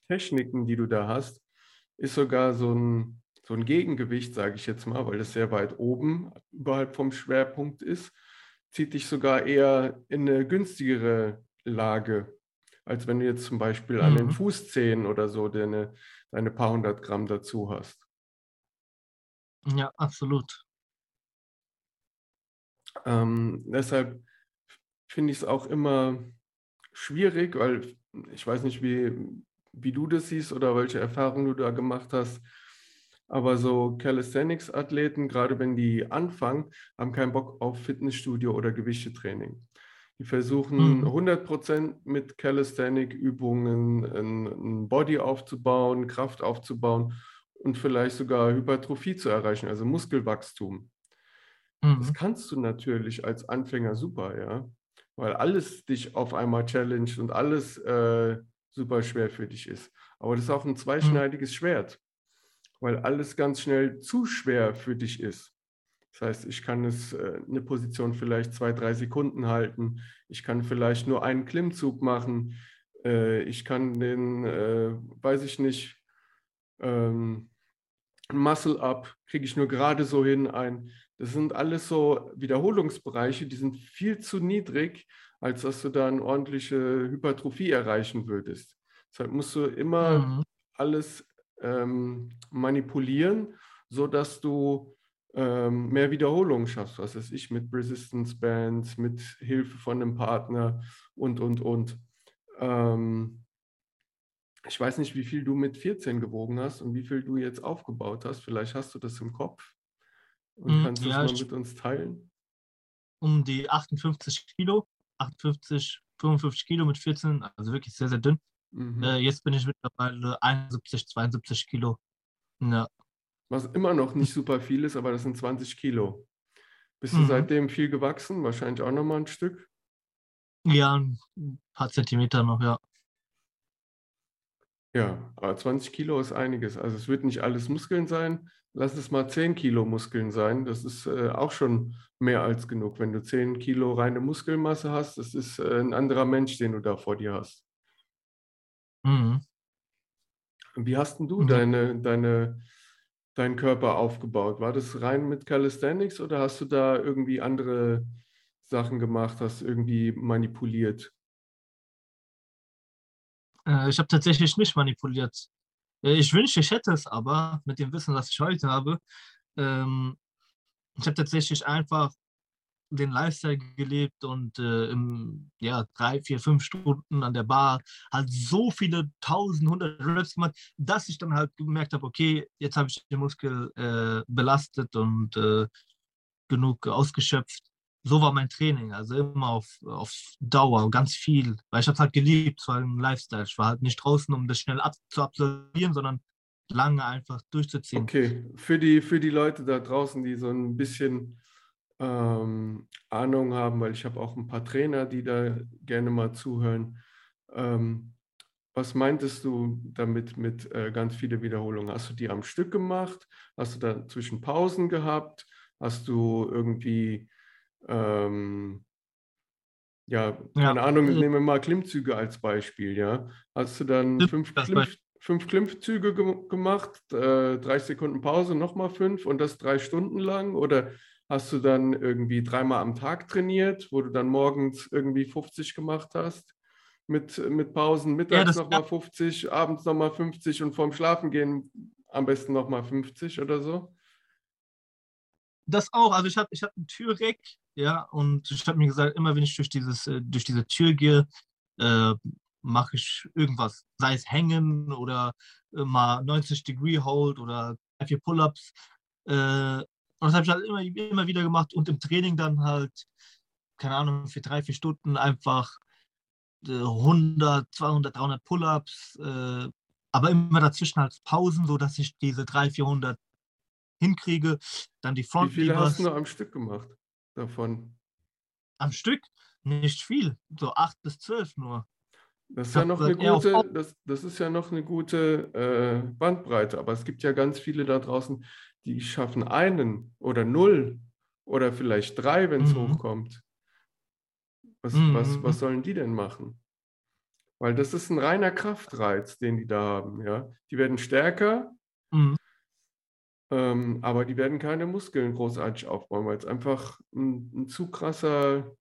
Techniken, die du da hast, ist sogar so ein, so ein Gegengewicht, sage ich jetzt mal, weil das sehr weit oben überhalb vom Schwerpunkt ist, zieht dich sogar eher in eine günstigere Lage, als wenn du jetzt zum Beispiel mhm. an den mhm. Fußzehen oder so deine, deine paar hundert Gramm dazu hast. Ja, absolut. Ähm, deshalb finde ich es auch immer schwierig, weil ich weiß nicht, wie, wie du das siehst oder welche Erfahrungen du da gemacht hast. Aber so Calisthenics-Athleten, gerade wenn die anfangen, haben keinen Bock auf Fitnessstudio oder Gewichtetraining. Die versuchen mhm. 100% mit Calisthenic-Übungen ein Body aufzubauen, Kraft aufzubauen und vielleicht sogar Hypertrophie zu erreichen, also Muskelwachstum. Mhm. Das kannst du natürlich als Anfänger super, ja, weil alles dich auf einmal challenged und alles äh, super schwer für dich ist. Aber das ist auch ein zweischneidiges mhm. Schwert, weil alles ganz schnell zu schwer für dich ist. Das heißt, ich kann es äh, eine Position vielleicht zwei, drei Sekunden halten. Ich kann vielleicht nur einen Klimmzug machen. Äh, ich kann den, äh, weiß ich nicht, ähm, Muscle-Up kriege ich nur gerade so hin ein. Das sind alles so Wiederholungsbereiche, die sind viel zu niedrig, als dass du da eine ordentliche Hypertrophie erreichen würdest. Deshalb musst du immer mhm. alles ähm, manipulieren, sodass du ähm, mehr Wiederholungen schaffst. Was weiß ich, mit Resistance Bands, mit Hilfe von einem Partner und, und, und. Ähm, ich weiß nicht, wie viel du mit 14 gewogen hast und wie viel du jetzt aufgebaut hast. Vielleicht hast du das im Kopf und hm, kannst ja, das mal mit uns teilen. Um die 58 Kilo, 58, 55 Kilo mit 14, also wirklich sehr, sehr dünn. Mhm. Äh, jetzt bin ich mittlerweile 71, 72 Kilo. Ja. Was immer noch nicht super viel ist, aber das sind 20 Kilo. Bist du mhm. seitdem viel gewachsen? Wahrscheinlich auch nochmal ein Stück? Ja, ein paar Zentimeter noch, ja. Ja, aber 20 Kilo ist einiges. Also es wird nicht alles Muskeln sein. Lass es mal 10 Kilo Muskeln sein. Das ist äh, auch schon mehr als genug. Wenn du 10 Kilo reine Muskelmasse hast, das ist äh, ein anderer Mensch, den du da vor dir hast. Mhm. Wie hast denn du mhm. deine, deine, deinen Körper aufgebaut? War das rein mit Calisthenics oder hast du da irgendwie andere Sachen gemacht, hast irgendwie manipuliert? Äh, ich habe tatsächlich nicht manipuliert. Äh, ich wünschte, ich hätte es aber mit dem Wissen, das ich heute habe. Ähm, ich habe tatsächlich einfach den Lifestyle gelebt und äh, im, ja, drei, vier, fünf Stunden an der Bar halt so viele tausend, hundert Reps gemacht, dass ich dann halt gemerkt habe, okay, jetzt habe ich den Muskel äh, belastet und äh, genug ausgeschöpft so war mein Training, also immer auf, auf Dauer, ganz viel, weil ich habe halt geliebt, war ein Lifestyle. Ich war halt nicht draußen, um das schnell ab, zu absolvieren, sondern lange einfach durchzuziehen. Okay, für die, für die Leute da draußen, die so ein bisschen ähm, Ahnung haben, weil ich habe auch ein paar Trainer, die da gerne mal zuhören. Ähm, was meintest du damit mit äh, ganz viele Wiederholungen? Hast du die am Stück gemacht? Hast du da zwischen Pausen gehabt? Hast du irgendwie ähm, ja, keine ja. Ahnung, also nehmen wir mal Klimmzüge als Beispiel, ja. Hast du dann fünf, Klimm, fünf Klimmzüge ge gemacht, äh, 30 Sekunden Pause, nochmal fünf und das drei Stunden lang? Oder hast du dann irgendwie dreimal am Tag trainiert, wo du dann morgens irgendwie 50 gemacht hast? Mit, mit Pausen, mittags ja, nochmal 50, abends nochmal 50 und vorm Schlafengehen am besten nochmal 50 oder so? Das auch. Also ich habe ich hab ein Türreck, ja, und ich habe mir gesagt, immer wenn ich durch, dieses, äh, durch diese Tür gehe, äh, mache ich irgendwas, sei es hängen oder äh, mal 90 Degree Hold oder vier Pull-ups. Äh, und das habe ich halt immer, immer wieder gemacht und im Training dann halt, keine Ahnung, für drei, vier Stunden einfach 100, 200, 300 Pull-ups, äh, aber immer dazwischen halt Pausen, sodass ich diese 300, 400 hinkriege. Dann die Front Wie viele hast du am Stück gemacht davon? Am Stück? Nicht viel, so acht bis zwölf nur. Das ist ja noch eine gute, das, das ist ja noch eine gute äh, Bandbreite, aber es gibt ja ganz viele da draußen, die schaffen einen oder null oder vielleicht drei, wenn es mhm. hochkommt. Was, mhm. was, was sollen die denn machen? Weil das ist ein reiner Kraftreiz, den die da haben. Ja? Die werden stärker, mhm. ähm, aber die werden keine Muskeln großartig aufbauen, weil es einfach ein, ein zu krasser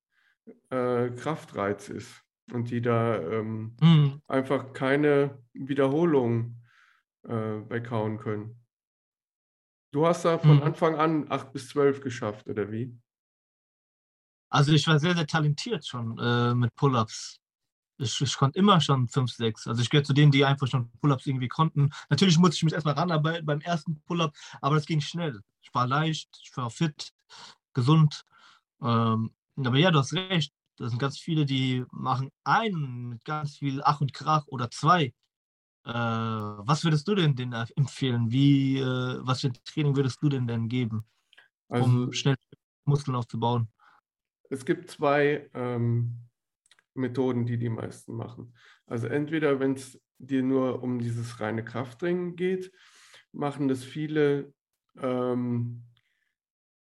äh, Kraftreiz ist und die da ähm, mhm. einfach keine Wiederholung äh, weghauen können. Du hast da von mhm. Anfang an 8 bis 12 geschafft, oder wie? Also ich war sehr, sehr talentiert schon äh, mit Pull-ups. Ich, ich, konnte immer schon 5, 6. Also ich gehöre zu denen, die einfach schon Pull-ups irgendwie konnten. Natürlich musste ich mich erstmal ranarbeiten beim ersten Pull-up, aber das ging schnell. Ich war leicht, ich war fit, gesund. Ähm, aber ja, du hast recht. Das sind ganz viele, die machen einen mit ganz viel Ach und Krach oder zwei. Äh, was würdest du denn denen empfehlen? Wie, äh, was für ein Training würdest du denn denn geben, also, um schnell Muskeln aufzubauen? Es gibt zwei ähm, Methoden, die die meisten machen. Also entweder, wenn es dir nur um dieses reine Krafttraining geht, machen das viele, ähm,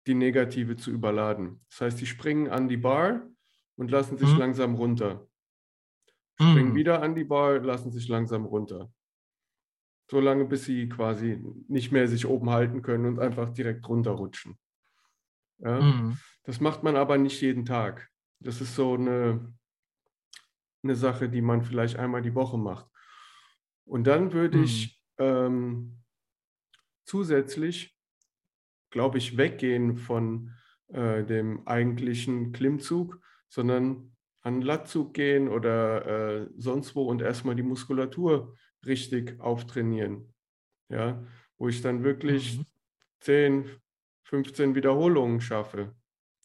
die Negative zu überladen. Das heißt, die springen an die Bar und lassen sich mhm. langsam runter. Springen mhm. wieder an die Bar, lassen sich langsam runter. So lange, bis sie quasi nicht mehr sich oben halten können und einfach direkt runterrutschen. Ja? Mhm. Das macht man aber nicht jeden Tag. Das ist so eine, eine Sache, die man vielleicht einmal die Woche macht. Und dann würde ich mhm. ähm, zusätzlich, glaube ich, weggehen von äh, dem eigentlichen Klimmzug sondern an Lattzug gehen oder äh, sonst wo und erstmal die Muskulatur richtig auftrainieren. Ja, wo ich dann wirklich mhm. 10, 15 Wiederholungen schaffe.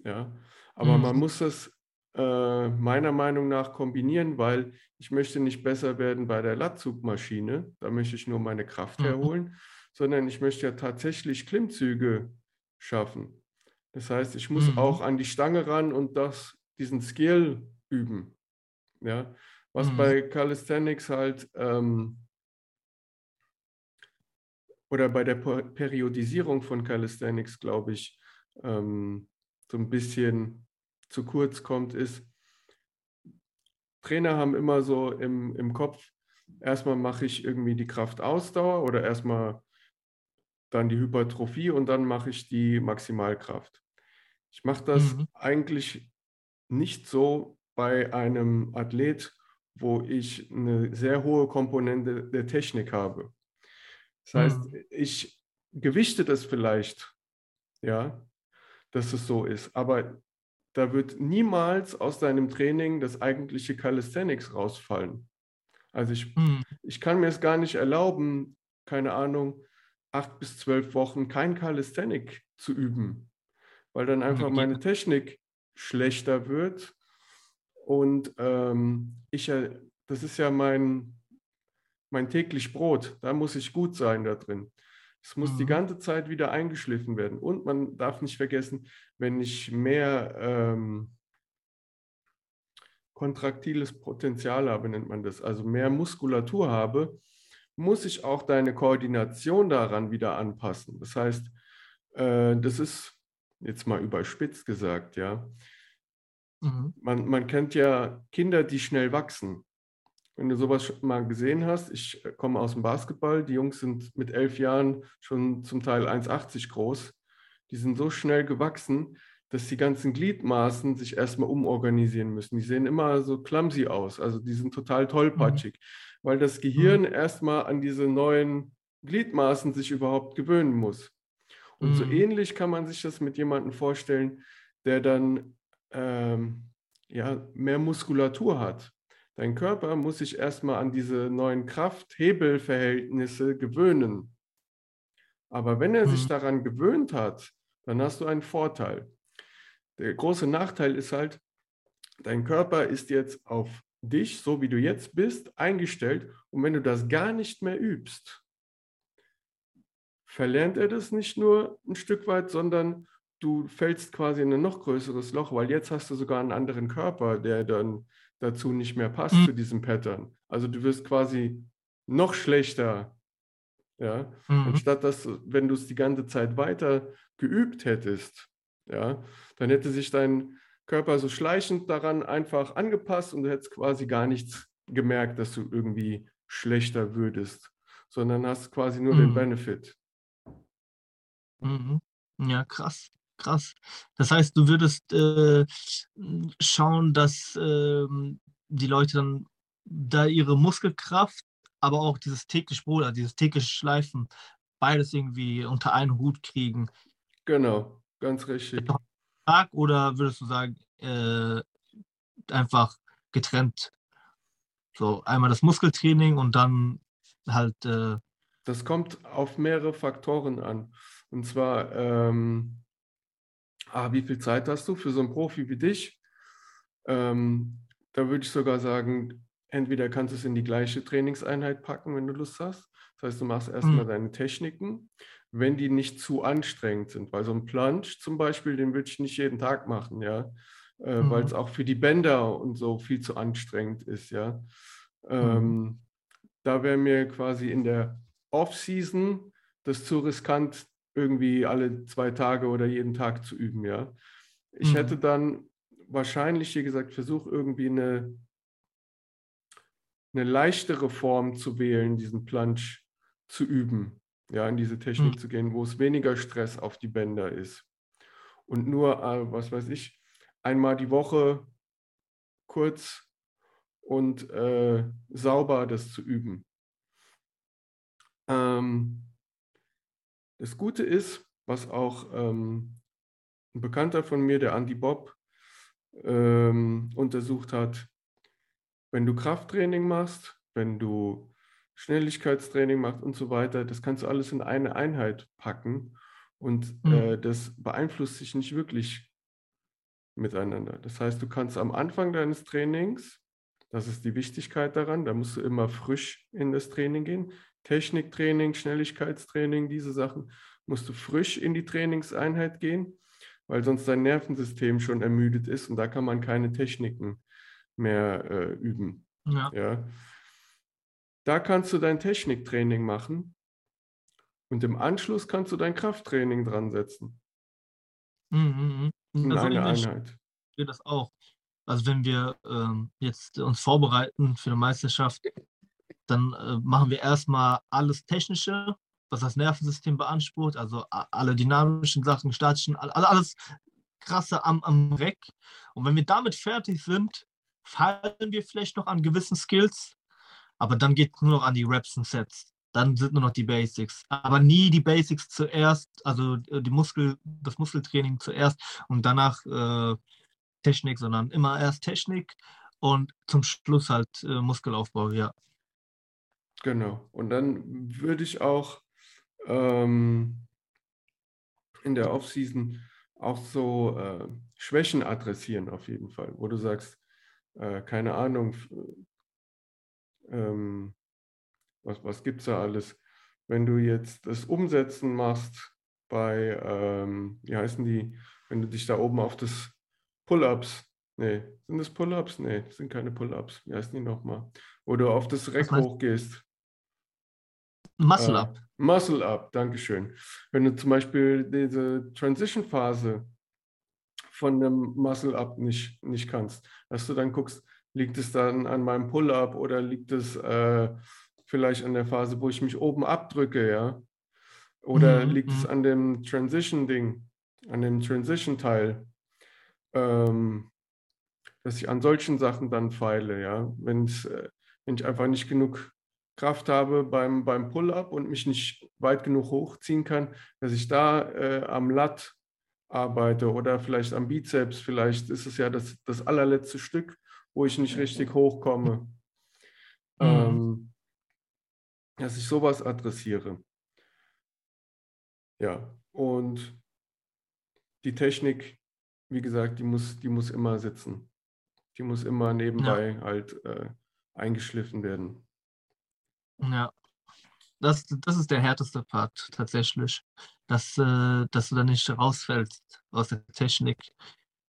Ja, aber mhm. man muss das äh, meiner Meinung nach kombinieren, weil ich möchte nicht besser werden bei der Lattzugmaschine, da möchte ich nur meine Kraft mhm. herholen, sondern ich möchte ja tatsächlich Klimmzüge schaffen. Das heißt, ich muss mhm. auch an die Stange ran und das diesen Skill üben. Ja, was mhm. bei Calisthenics halt ähm, oder bei der Periodisierung von Calisthenics, glaube ich, ähm, so ein bisschen zu kurz kommt, ist, Trainer haben immer so im, im Kopf, erstmal mache ich irgendwie die Kraftausdauer oder erstmal dann die Hypertrophie und dann mache ich die Maximalkraft. Ich mache das mhm. eigentlich nicht so bei einem Athlet, wo ich eine sehr hohe Komponente der Technik habe. Das heißt, mhm. ich gewichte das vielleicht, ja, dass es so ist, aber da wird niemals aus deinem Training das eigentliche Calisthenics rausfallen. Also ich, mhm. ich kann mir es gar nicht erlauben, keine Ahnung, acht bis zwölf Wochen kein Calisthenic zu üben, weil dann einfach meine Technik schlechter wird. Und ähm, ich, das ist ja mein, mein täglich Brot. Da muss ich gut sein da drin. Es muss mhm. die ganze Zeit wieder eingeschliffen werden. Und man darf nicht vergessen, wenn ich mehr ähm, kontraktiles Potenzial habe, nennt man das, also mehr Muskulatur habe, muss ich auch deine Koordination daran wieder anpassen. Das heißt, äh, das ist jetzt mal überspitzt gesagt, ja. Mhm. Man, man kennt ja Kinder, die schnell wachsen. Wenn du sowas mal gesehen hast, ich äh, komme aus dem Basketball, die Jungs sind mit elf Jahren schon zum Teil 1,80 groß. Die sind so schnell gewachsen, dass die ganzen Gliedmaßen sich erstmal umorganisieren müssen. Die sehen immer so clumsy aus, also die sind total tollpatschig, mhm. weil das Gehirn mhm. erstmal an diese neuen Gliedmaßen sich überhaupt gewöhnen muss. Und mhm. so ähnlich kann man sich das mit jemandem vorstellen, der dann ähm, ja, mehr Muskulatur hat. Dein Körper muss sich erstmal an diese neuen Kraft-Hebel-Verhältnisse gewöhnen. Aber wenn er mhm. sich daran gewöhnt hat, dann hast du einen Vorteil. Der große Nachteil ist halt, dein Körper ist jetzt auf dich, so wie du jetzt bist, eingestellt. Und wenn du das gar nicht mehr übst, verlernt er das nicht nur ein Stück weit, sondern du fällst quasi in ein noch größeres Loch, weil jetzt hast du sogar einen anderen Körper, der dann dazu nicht mehr passt, Mhm. zu diesem Pattern. Also du wirst quasi noch schlechter. Ja, Mhm. anstatt dass, wenn du es die ganze Zeit weiter geübt hättest, ja, dann hätte sich dein Körper so schleichend daran einfach angepasst und du hättest quasi gar nichts gemerkt, dass du irgendwie schlechter würdest, sondern hast quasi nur den Mhm. Benefit. Mhm. Ja, krass, krass. Das heißt, du würdest äh, schauen, dass ähm, die Leute dann da ihre Muskelkraft, aber auch dieses tägliche Brot, also dieses tägliche Schleifen, beides irgendwie unter einen Hut kriegen. Genau, ganz richtig. Oder würdest du sagen, äh, einfach getrennt? So einmal das Muskeltraining und dann halt, äh, Das kommt auf mehrere Faktoren an. Und zwar, ähm, ah, wie viel Zeit hast du für so einen Profi wie dich? Ähm, da würde ich sogar sagen, entweder kannst du es in die gleiche Trainingseinheit packen, wenn du Lust hast. Das heißt, du machst erstmal Mhm. deine Techniken, wenn die nicht zu anstrengend sind. Weil so ein Plunge zum Beispiel, den würde ich nicht jeden Tag machen, ja. Äh, Weil Mhm. es auch für die Bänder und so viel zu anstrengend ist, ja. Ähm, da wäre mir quasi in der Off-Season das zu riskant, irgendwie alle zwei Tage oder jeden Tag zu üben, ja. Ich Mhm. hätte dann wahrscheinlich, wie gesagt, versucht, irgendwie eine, eine leichtere Form zu wählen, diesen Plunge zu üben, ja, in diese Technik Mhm. zu gehen, wo es weniger Stress auf die Bänder ist. Und nur, äh, was weiß ich, einmal die Woche kurz und äh, sauber das zu üben. Ähm, das Gute ist, was auch ähm, ein Bekannter von mir, der Andy Bob, ähm, untersucht hat, wenn du Krafttraining machst, wenn du Schnelligkeitstraining machst und so weiter, das kannst du alles in eine Einheit packen und Mhm. äh, das beeinflusst sich nicht wirklich miteinander. Das heißt, du kannst am Anfang deines Trainings, das ist die Wichtigkeit daran, da musst du immer frisch in das Training gehen. Techniktraining, Schnelligkeitstraining, diese Sachen musst du frisch in die Trainingseinheit gehen, weil sonst dein Nervensystem schon ermüdet ist und da kann man keine Techniken mehr äh, üben. ja. Ja. Da kannst du dein Techniktraining machen und im Anschluss kannst du dein Krafttraining dran setzen. Mhm, mhm. In Also eine Einheit. wir das auch. Also wenn wir ähm, jetzt uns vorbereiten für eine Meisterschaft, dann äh, machen wir erstmal alles Technische, was das Nervensystem beansprucht, also alle dynamischen Sachen, statischen, all- all- alles krasse am, am weg. Und wenn wir damit fertig sind, fallen wir vielleicht noch an gewissen Skills, aber dann geht es nur noch an die Reps und Sets. Dann sind nur noch die Basics. Aber nie die Basics zuerst, also äh, die Muskel, das Muskeltraining zuerst und danach äh, Technik, sondern immer erst Technik und zum Schluss halt äh, Muskelaufbau, ja. Genau. Und dann würde ich auch ähm, in der Offseason auch so äh, Schwächen adressieren, auf jeden Fall, wo du sagst, äh, keine Ahnung, ähm, was, was gibt es da alles? Wenn du jetzt das Umsetzen machst bei, ähm, wie heißen die, wenn du dich da oben auf das Pull-ups, nee, sind das Pull-ups? Nee, das sind keine Pull-ups, wie heißen die nochmal? Wo du auf das Reck hochgehst. Muscle Äh, Up. Muscle Up, Dankeschön. Wenn du zum Beispiel diese Transition-Phase von einem Muscle Up nicht, nicht kannst, dass du dann guckst, liegt es dann an meinem Pull-Up oder liegt es äh, vielleicht an der Phase, wo ich mich oben abdrücke, ja? Oder Mhm, liegt es mhm. an dem Transition-Ding, an dem Transition-Teil, ähm, dass ich an solchen Sachen dann feile, ja? Äh, wenn ich einfach nicht genug Kraft habe beim, beim Pull-up und mich nicht weit genug hochziehen kann, dass ich da äh, am Lat arbeite oder vielleicht am Bizeps, vielleicht ist es ja das, das allerletzte Stück, wo ich nicht richtig hochkomme. Mhm. Ähm, dass ich sowas adressiere. Ja, und die Technik, wie gesagt, die muss, die muss immer sitzen. Die muss immer nebenbei halt äh, eingeschliffen werden. Ja. Das, das ist der härteste Part tatsächlich. Dass, äh, dass du da nicht rausfällst aus der Technik.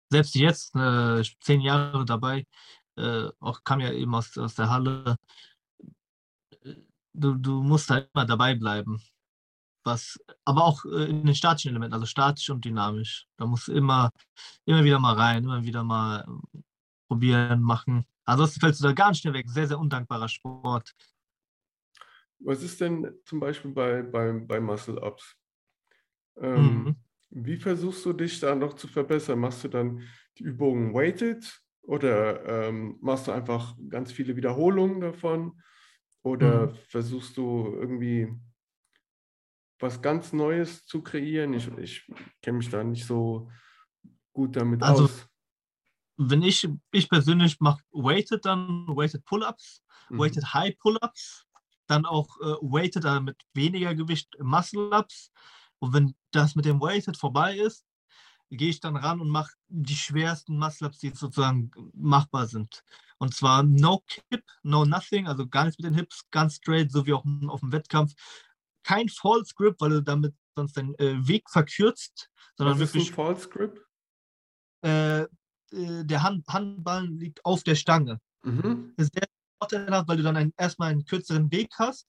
Selbst jetzt, äh, zehn Jahre dabei, äh, auch kam ja eben aus, aus der Halle. Du, du musst halt immer dabei bleiben. Was, aber auch äh, in den statischen Elementen, also statisch und dynamisch. Da musst du immer, immer wieder mal rein, immer wieder mal äh, probieren, machen. Ansonsten fällst du da ganz schnell weg. Sehr, sehr undankbarer Sport. Was ist denn zum Beispiel bei, bei, bei Muscle-Ups? Ähm, mhm. Wie versuchst du dich da noch zu verbessern? Machst du dann die Übungen weighted oder ähm, machst du einfach ganz viele Wiederholungen davon? Oder mhm. versuchst du irgendwie was ganz Neues zu kreieren? Ich, ich kenne mich da nicht so gut damit also, aus. Wenn ich, ich persönlich mache weighted dann, weighted Pull-Ups, mhm. weighted High Pull-Ups, dann auch äh, weighted äh, mit weniger Gewicht Muscle-Ups. Und wenn das mit dem weighted vorbei ist, gehe ich dann ran und mache die schwersten Muscle-Ups, die sozusagen machbar sind. Und zwar no Kip, no nothing, also gar nichts mit den Hips, ganz straight, so wie auch auf dem Wettkampf. Kein False Grip, weil du damit sonst den äh, Weg verkürzt, sondern Was wirklich. Ist ein False Grip? Äh, äh, der Hand, Handball liegt auf der Stange. Mhm. Sehr vorteilhaft, weil du dann einen, erstmal einen kürzeren Weg hast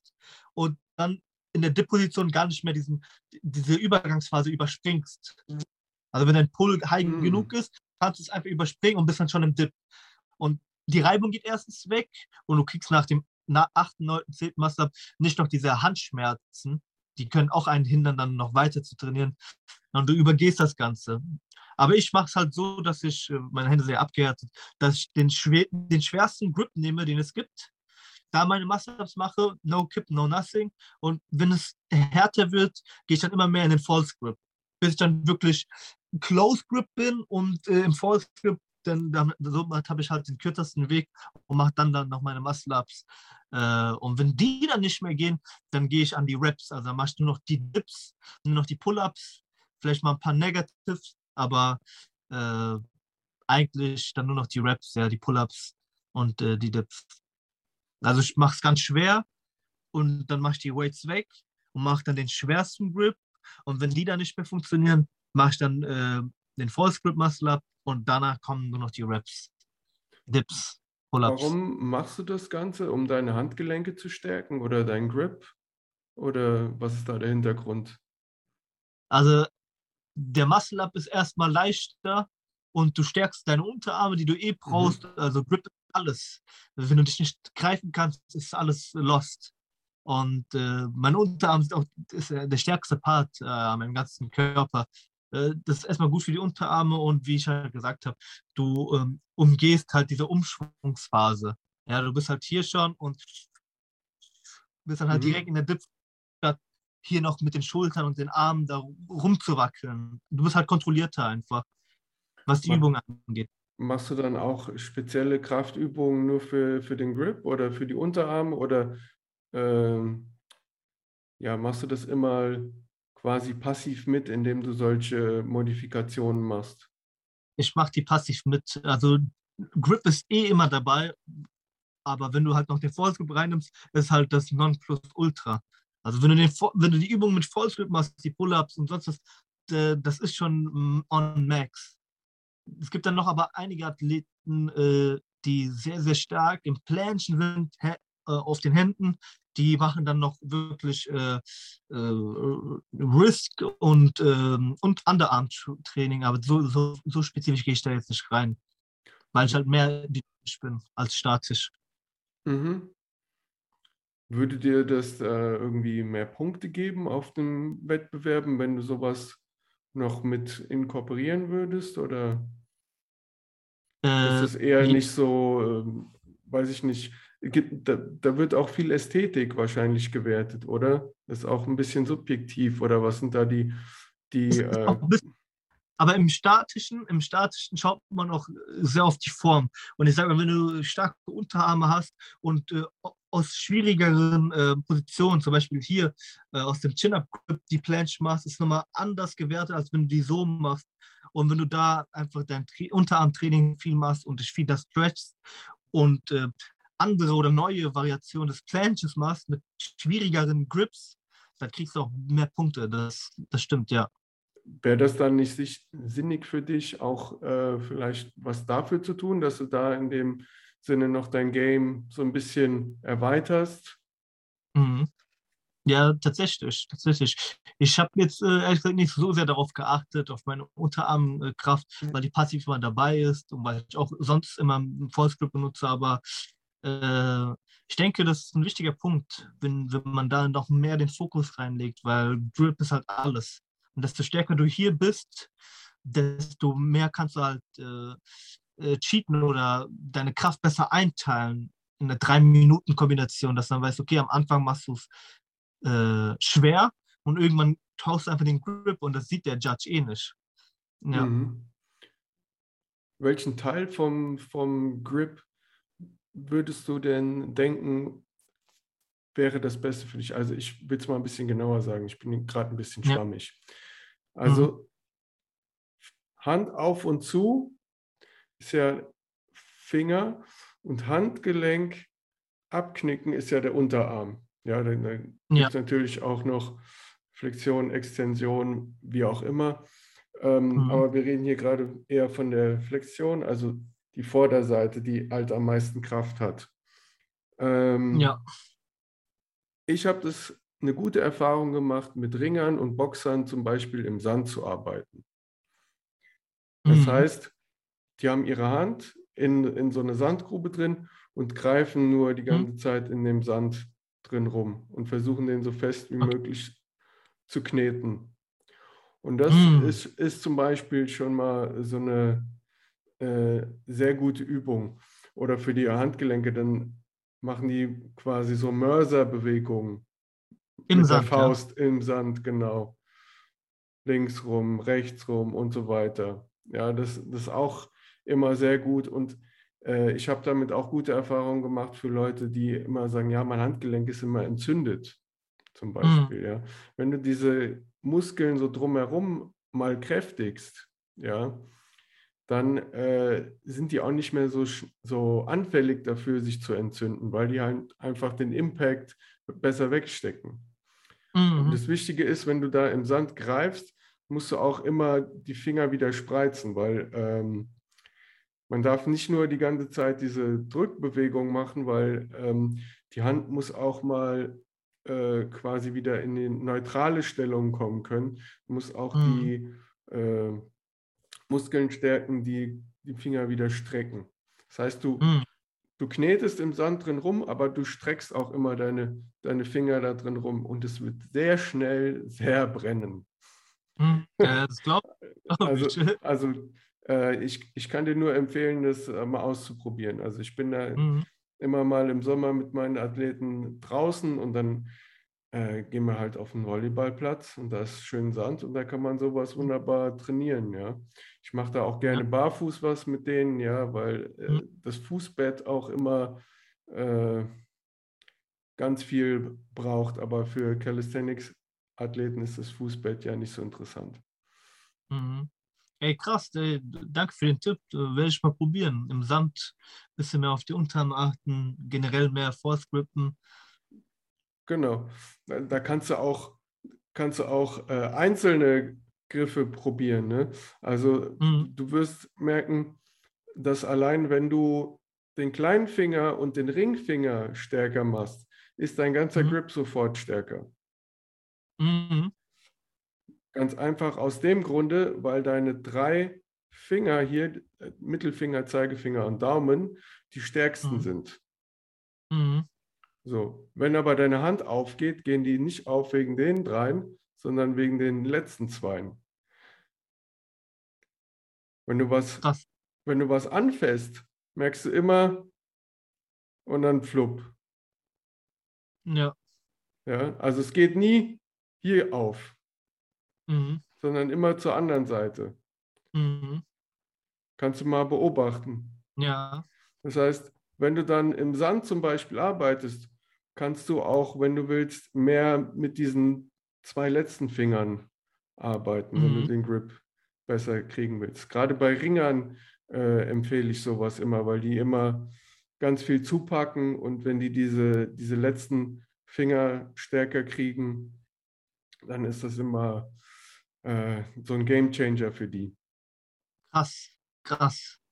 und dann in der Dip-Position gar nicht mehr diesen, diese Übergangsphase überspringst. Also wenn dein Pull high mhm. genug ist, kannst du es einfach überspringen und bist dann schon im Dip. Und die Reibung geht erstens weg und du kriegst nach dem 8., 9., 10. Muscle nicht noch diese Handschmerzen. Die können auch einen hindern, dann noch weiter zu trainieren. Und du übergehst das Ganze. Aber ich mache es halt so, dass ich, äh, meine Hände sehr abgehärtet, dass ich den, schwer, den schwersten Grip nehme, den es gibt, da meine Muscle-Ups mache, no Kip, no nothing. Und wenn es härter wird, gehe ich dann immer mehr in den False Grip, bis ich dann wirklich Close Grip bin und äh, im False Grip dann, dann somit habe ich halt den kürzesten Weg und mache dann, dann noch meine Muscle-Ups. Äh, und wenn die dann nicht mehr gehen, dann gehe ich an die Reps. Also dann mache ich nur noch die Dips, nur noch die Pull-Ups, vielleicht mal ein paar Negatives, aber äh, eigentlich dann nur noch die Reps, ja, die Pull-Ups und äh, die Dips. Also ich mache es ganz schwer und dann mache ich die Weights weg und mache dann den schwersten Grip. Und wenn die dann nicht mehr funktionieren, mache ich dann äh, den False Grip Muscle Up und danach kommen nur noch die Reps, Dips, Pull-Ups. Warum machst du das Ganze? Um deine Handgelenke zu stärken oder deinen Grip? Oder was ist da der Hintergrund? Also der Muscle Up ist erstmal leichter und du stärkst deine Unterarme, die du eh brauchst. Mhm. Also Grip alles. Also wenn du dich nicht greifen kannst, ist alles lost. Und äh, mein Unterarm ist auch ist, äh, der stärkste Part äh, an meinem ganzen Körper. Äh, das ist erstmal gut für die Unterarme und wie ich halt gesagt habe, du ähm, umgehst halt diese Umschwungsphase. Ja, du bist halt hier schon und bist dann halt mhm. direkt in der Dip, statt hier noch mit den Schultern und den Armen da rumzuwackeln. Du bist halt kontrollierter einfach, was die Übung angeht. Machst du dann auch spezielle Kraftübungen nur für, für den Grip oder für die Unterarme oder ähm, ja, machst du das immer quasi passiv mit, indem du solche Modifikationen machst? Ich mache die passiv mit. Also Grip ist eh immer dabei, aber wenn du halt noch den False Grip reinnimmst, ist halt das Nonplusultra. Also wenn du, den, wenn du die Übung mit False Grip machst, die Pull-Ups und sonst was, das ist schon mm, on max. Es gibt dann noch aber einige Athleten, äh, die sehr, sehr stark im Planchen sind, äh, auf den Händen. Die machen dann noch wirklich äh, äh, Risk und, ähm, und Underarm-Training, aber so, so, so spezifisch gehe ich da jetzt nicht rein, weil ich halt mehr dynamisch bin als statisch. Mhm. Würde dir das äh, irgendwie mehr Punkte geben auf den Wettbewerben, wenn du sowas noch mit inkorporieren würdest? Oder äh, ist es eher nicht so, äh, weiß ich nicht, da, da, wird auch viel Ästhetik wahrscheinlich gewertet, oder? Das ist auch ein bisschen subjektiv, oder was sind da die, die äh, aber im statischen, im statischen schaut man auch sehr auf die Form. Und ich sage mal, wenn du starke Unterarme hast und äh, aus schwierigeren äh, Positionen, zum Beispiel hier äh, aus dem Chin-Up-Grip die Planche machst, ist nochmal anders gewertet, als wenn du die so machst. Und wenn du da einfach dein Tra Unterarmtraining viel machst und dich viel da stretchst und äh, andere oder neue Variationen des Planches machst mit schwierigeren Grips, dann kriegst du auch mehr Punkte. Das, das stimmt, ja. Wäre das dann nicht sinnig für dich, auch äh, vielleicht was dafür zu tun, dass du da in dem Sinne noch dein Game so ein bisschen erweiterst? Mhm. Ja, tatsächlich, tatsächlich. Ich habe jetzt äh, ehrlich gesagt nicht so sehr darauf geachtet, auf meine Unterarmkraft, weil die passiv immer dabei ist und weil ich auch sonst immer einen Vollscript benutze, aber ich denke, das ist ein wichtiger Punkt, wenn, wenn man da noch mehr den Fokus reinlegt, weil Grip ist halt alles. Und desto stärker du hier bist, desto mehr kannst du halt äh, äh, cheaten oder deine Kraft besser einteilen in einer drei-Minuten-Kombination, dass du dann weißt, okay, am Anfang machst du es äh, schwer und irgendwann tauchst du einfach den Grip und das sieht der Judge eh nicht. Ja. Mhm. Welchen Teil vom, vom Grip würdest du denn denken, wäre das Beste für dich? Also ich will es mal ein bisschen genauer sagen, ich bin gerade ein bisschen schwammig. Also mhm. Hand auf und zu ist ja Finger und Handgelenk abknicken ist ja der Unterarm. Ja, dann, dann ja. gibt es natürlich auch noch Flexion, Extension, wie auch immer. Ähm, mhm. Aber wir reden hier gerade eher von der Flexion, also die Vorderseite, die halt am meisten Kraft hat. Ähm, ja. Ich habe das eine gute Erfahrung gemacht, mit Ringern und Boxern zum Beispiel im Sand zu arbeiten. Das mhm. heißt, die haben ihre Hand in, in so eine Sandgrube drin und greifen nur die ganze mhm. Zeit in dem Sand drin rum und versuchen den so fest wie möglich zu kneten. Und das mm. ist, ist zum Beispiel schon mal so eine äh, sehr gute Übung. Oder für die Handgelenke, dann machen die quasi so Mörserbewegungen. Im mit Sand, der Faust ja. im Sand, genau. Links rum, rechts rum und so weiter. Ja, das, das ist auch immer sehr gut. Und äh, ich habe damit auch gute Erfahrungen gemacht für Leute, die immer sagen, ja, mein Handgelenk ist immer entzündet, zum mhm. Beispiel. Mhm. Ja. Wenn du diese Muskeln so drumherum mal kräftigst, ja, dann äh, sind die auch nicht mehr so, so anfällig dafür, sich zu entzünden, weil die halt einfach den Impact besser wegstecken. Mhm. das Wichtige ist, wenn du da im Sand greifst, musst du auch immer die Finger wieder spreizen, weil ähm, man darf nicht nur die ganze Zeit diese Drückbewegung machen, weil ähm, die Hand muss auch mal äh, quasi wieder in die neutrale Stellung kommen können, muss auch mhm. die äh, Muskeln stärken, die die Finger wieder strecken. Das heißt, du, mhm. du knetest im Sand drin rum, aber du streckst auch immer deine, deine Finger da drin rum und es wird sehr schnell sehr brennen. Mhm. Ja, das glaube ich. also, also äh, ich, ich kann dir nur empfehlen, das äh, mal auszuprobieren. Also ich bin da mhm. immer mal im Sommer mit meinen Athleten draußen und dann äh, gehen wir halt auf den Volleyballplatz und da ist schön Sand und da kann man sowas wunderbar trainieren, ja. Ich mache da auch gerne barfuß was mit denen, ja, weil äh, mhm. das Fußbett auch immer äh, ganz viel braucht, aber für Calisthenics-Athleten ist das Fußbett ja nicht so interessant. Mhm. Ey, krass, ey, danke für den Tipp. Werde ich mal probieren. Im Sand ein bisschen mehr auf die Unterarme achten, generell mehr vorscripten. Genau. Da kannst du auch, kannst du auch äh, einzelne Griffe probieren. Ne? Also mhm. du wirst merken, dass allein wenn du den kleinen Finger und den Ringfinger stärker machst, ist dein ganzer mhm. Grip sofort stärker. Mhm. Ganz einfach aus dem Grunde, weil deine drei Finger hier, äh, Mittelfinger, Zeigefinger und Daumen, die stärksten mhm. sind. Mhm. So, wenn aber deine Hand aufgeht, gehen die nicht auf wegen den dreien, sondern wegen den letzten zweien. Wenn du was, Krass. wenn du was anfasst, merkst du immer und dann flupp. Ja. Ja, also es geht nie hier auf mhm. sondern immer zur anderen Seite. Mhm. Kannst du mal beobachten. Ja. Das heißt, wenn du dann im Sand zum Beispiel arbeitest, kannst du auch, wenn du willst, mehr mit diesen zwei letzten Fingern arbeiten, mhm. wenn du mhm. den Grip besser kriegen willst. Gerade bei Ringern äh, empfehle ich sowas immer, weil die immer ganz viel zupacken und wenn die diese, diese letzten Finger stärker kriegen, dann ist das immer äh, so ein Game Changer für die. Krass, krass.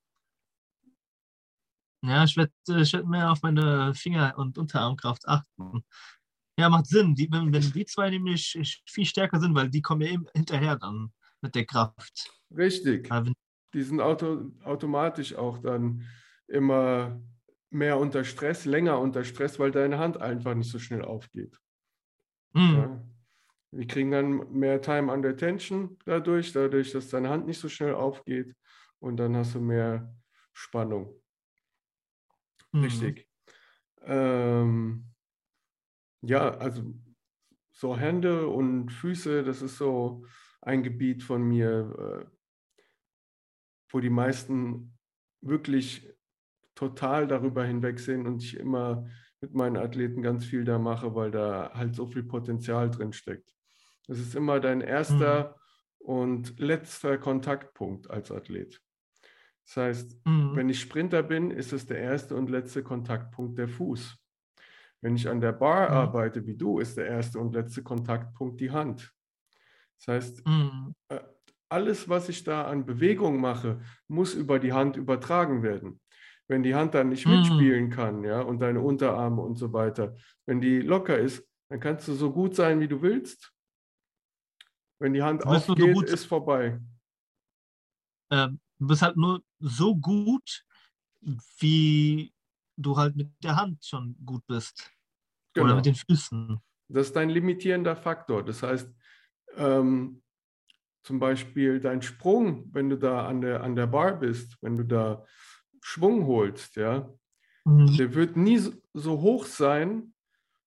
Ja, ich werde ich werd mehr auf meine Finger- und Unterarmkraft achten. Ja, macht Sinn. Die, wenn, wenn die zwei nämlich viel stärker sind, weil die kommen ja eben hinterher dann mit der Kraft. Richtig. Die sind auto, automatisch auch dann immer mehr unter Stress, länger unter Stress, weil deine Hand einfach nicht so schnell aufgeht. Hm, Ja. Wir kriegen dann mehr Time under Tension dadurch, dadurch, dass deine Hand nicht so schnell aufgeht und dann hast du mehr Spannung. Hm. Richtig. Ähm, ja, also so Hände und Füße, das ist so ein Gebiet von mir, äh, wo die meisten wirklich total darüber hinwegsehen und ich immer mit meinen Athleten ganz viel da mache, weil da halt so viel Potenzial drin steckt. Das ist immer dein erster und letzter Kontaktpunkt als Athlet. Das heißt, Hm, wenn ich Sprinter bin, ist es der erste und letzte Kontaktpunkt der Fuß. Wenn ich an der Bar Mhm. arbeite wie du, ist der erste und letzte Kontaktpunkt die Hand. Das heißt, hm, alles, was ich da an Bewegung mache, muss über die Hand übertragen werden. Wenn die Hand dann nicht Mhm. mitspielen kann, ja, und deine Unterarme und so weiter, wenn die locker ist, dann kannst du so gut sein, wie du willst. Wenn die Hand so aufgeht, ist vorbei. ähm, du bist halt nur so gut, wie du halt mit der Hand schon gut bist. Oder Genau. mit den Füßen. Das ist dein limitierender Faktor. Das heißt, ähm, zum Beispiel dein Sprung, wenn du da an der, an der Bar bist, wenn du da Schwung holst, ja, Mhm. der wird nie so- so hoch sein,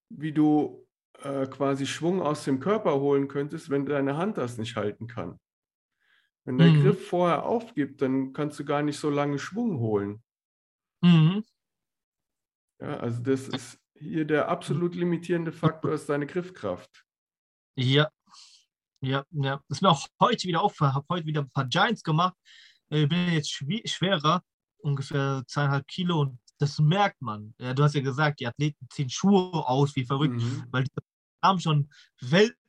wie du äh, quasi Schwung aus dem Körper holen könntest, wenn deine Hand das nicht halten kann. Wenn der Mhm. Griff vorher aufgibt, dann kannst du gar nicht so lange Schwung holen. Mhm. Ja, also das ist hier der absolut limitierende Faktor, ist deine Griffkraft. Ja, ja, ja. Das ist mir auch heute wieder aufgefallen. habe heute wieder ein paar Giants gemacht. Ich bin jetzt schwerer, ungefähr zweieinhalb Kilo und das merkt man. Ja, du hast ja gesagt, die Athleten ziehen Schuhe aus wie verrückt, Mhm. weil die Arme schon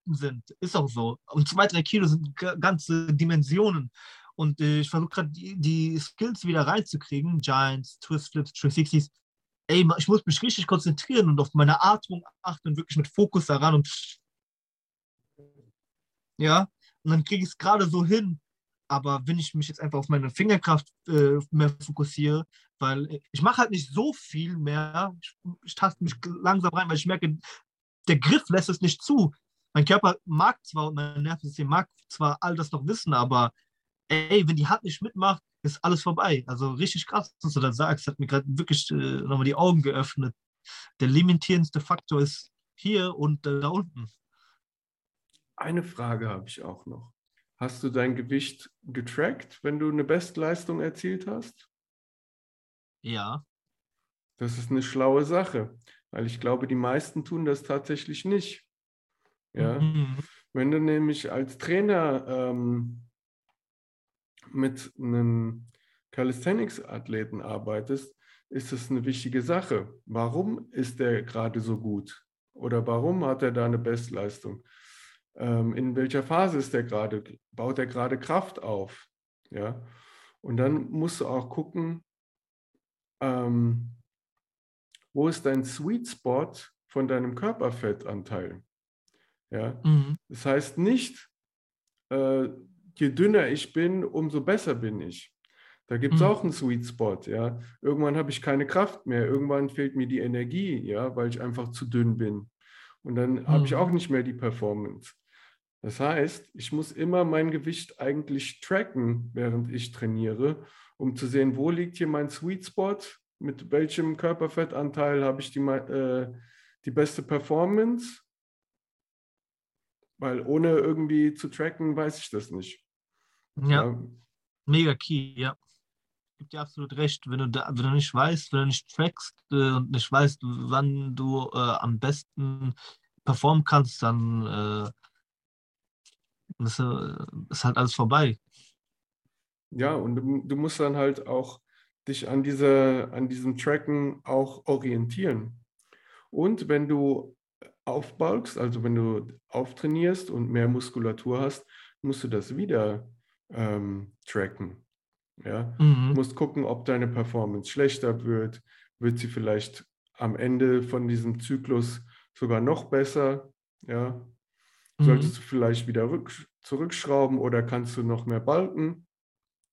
Welten sind. Ist auch so. Und zwei, drei Kilo sind ga- ganze Dimensionen. Und äh, ich versuche gerade die, die Skills wieder reinzukriegen. Giants, Twist Flips, 360s. Ey, ich muss mich richtig konzentrieren und auf meine Atmung achten und wirklich mit Fokus daran und ja, und dann kriege ich es gerade so hin. Aber wenn ich mich jetzt einfach auf meine Fingerkraft äh, mehr fokussiere, weil ich mache halt nicht so viel mehr, ich, ich taste mich langsam rein, weil ich merke, der Griff lässt es nicht zu. Mein Körper mag zwar und mein Nervensystem mag zwar all das noch wissen, aber ey, wenn die Hand nicht mitmacht, ist alles vorbei. Also richtig krass, was du da sagst, hat mir gerade wirklich äh, nochmal die Augen geöffnet. Der limitierendste Faktor ist hier und äh, da unten. Eine Frage habe ich auch noch. Hast du dein Gewicht getrackt, wenn du eine Bestleistung erzielt hast? Ja. Das ist eine schlaue Sache, weil ich glaube, die meisten tun das tatsächlich nicht. Ja? Mhm. Wenn du nämlich als Trainer ähm, mit einem Calisthenics-Athleten arbeitest, ist es eine wichtige Sache. Warum ist der gerade so gut? Oder warum hat er da eine Bestleistung? Ähm, in welcher Phase ist er gerade? Baut er gerade Kraft auf? Ja? Und dann musst du auch gucken, ähm, wo ist dein Sweet Spot von deinem Körperfettanteil? Ja? Mhm. Das heißt nicht, äh, je dünner ich bin, umso besser bin ich. Da gibt es Mhm. auch einen Sweet Spot, ja. Irgendwann habe ich keine Kraft mehr, irgendwann fehlt mir die Energie, ja, weil ich einfach zu dünn bin. Und dann habe ich Mhm. auch nicht mehr die Performance. Das heißt, ich muss immer mein Gewicht eigentlich tracken, während ich trainiere, um zu sehen, wo liegt hier mein Sweet Spot, mit welchem Körperfettanteil habe ich die, äh, die beste Performance weil ohne irgendwie zu tracken, weiß ich das nicht. Ja, mega key, ja. Gibt dir absolut recht. Wenn du, da, wenn du nicht weißt, wenn du nicht trackst äh, und nicht weißt, wann du äh, am besten performen kannst, dann äh, ist, äh, ist halt alles vorbei. Ja, und du, du musst dann halt auch dich an, dieser, an diesem Tracken auch orientieren. Und wenn du aufbalkst, also wenn du auftrainierst und mehr Muskulatur hast, musst du das wieder ähm, tracken. Ja? Mhm. Du musst gucken, ob deine Performance schlechter wird. Wird sie vielleicht am Ende von diesem Zyklus sogar noch besser? Ja? Solltest Mhm. du vielleicht wieder rück, zurückschrauben oder kannst du noch mehr balken?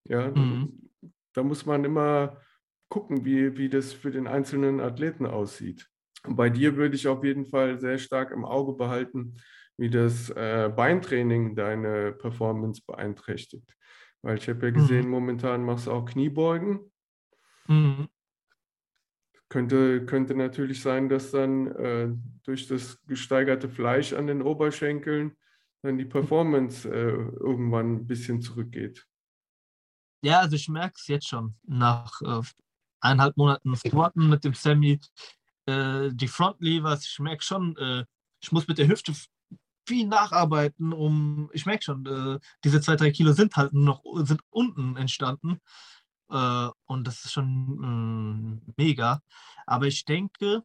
Ja, Mhm. da muss man immer gucken, wie, wie das für den einzelnen Athleten aussieht. Bei dir würde ich auf jeden Fall sehr stark im Auge behalten, wie das äh, Beintraining deine Performance beeinträchtigt. Weil ich habe ja gesehen, Mhm. momentan machst du auch Kniebeugen. Mhm. Könnte, könnte natürlich sein, dass dann äh, durch das gesteigerte Fleisch an den Oberschenkeln dann die Performance äh, irgendwann ein bisschen zurückgeht. Ja, also ich merke es jetzt schon. Nach äh, eineinhalb Monaten Squatten mit dem Sammy, äh, die Frontlevers, ich merke schon, äh, ich muss mit der Hüfte viel nacharbeiten, um, ich merke schon, äh, diese zwei, drei Kilo sind halt nur noch, sind unten entstanden. Äh, und das ist schon mh, mega. Aber ich denke,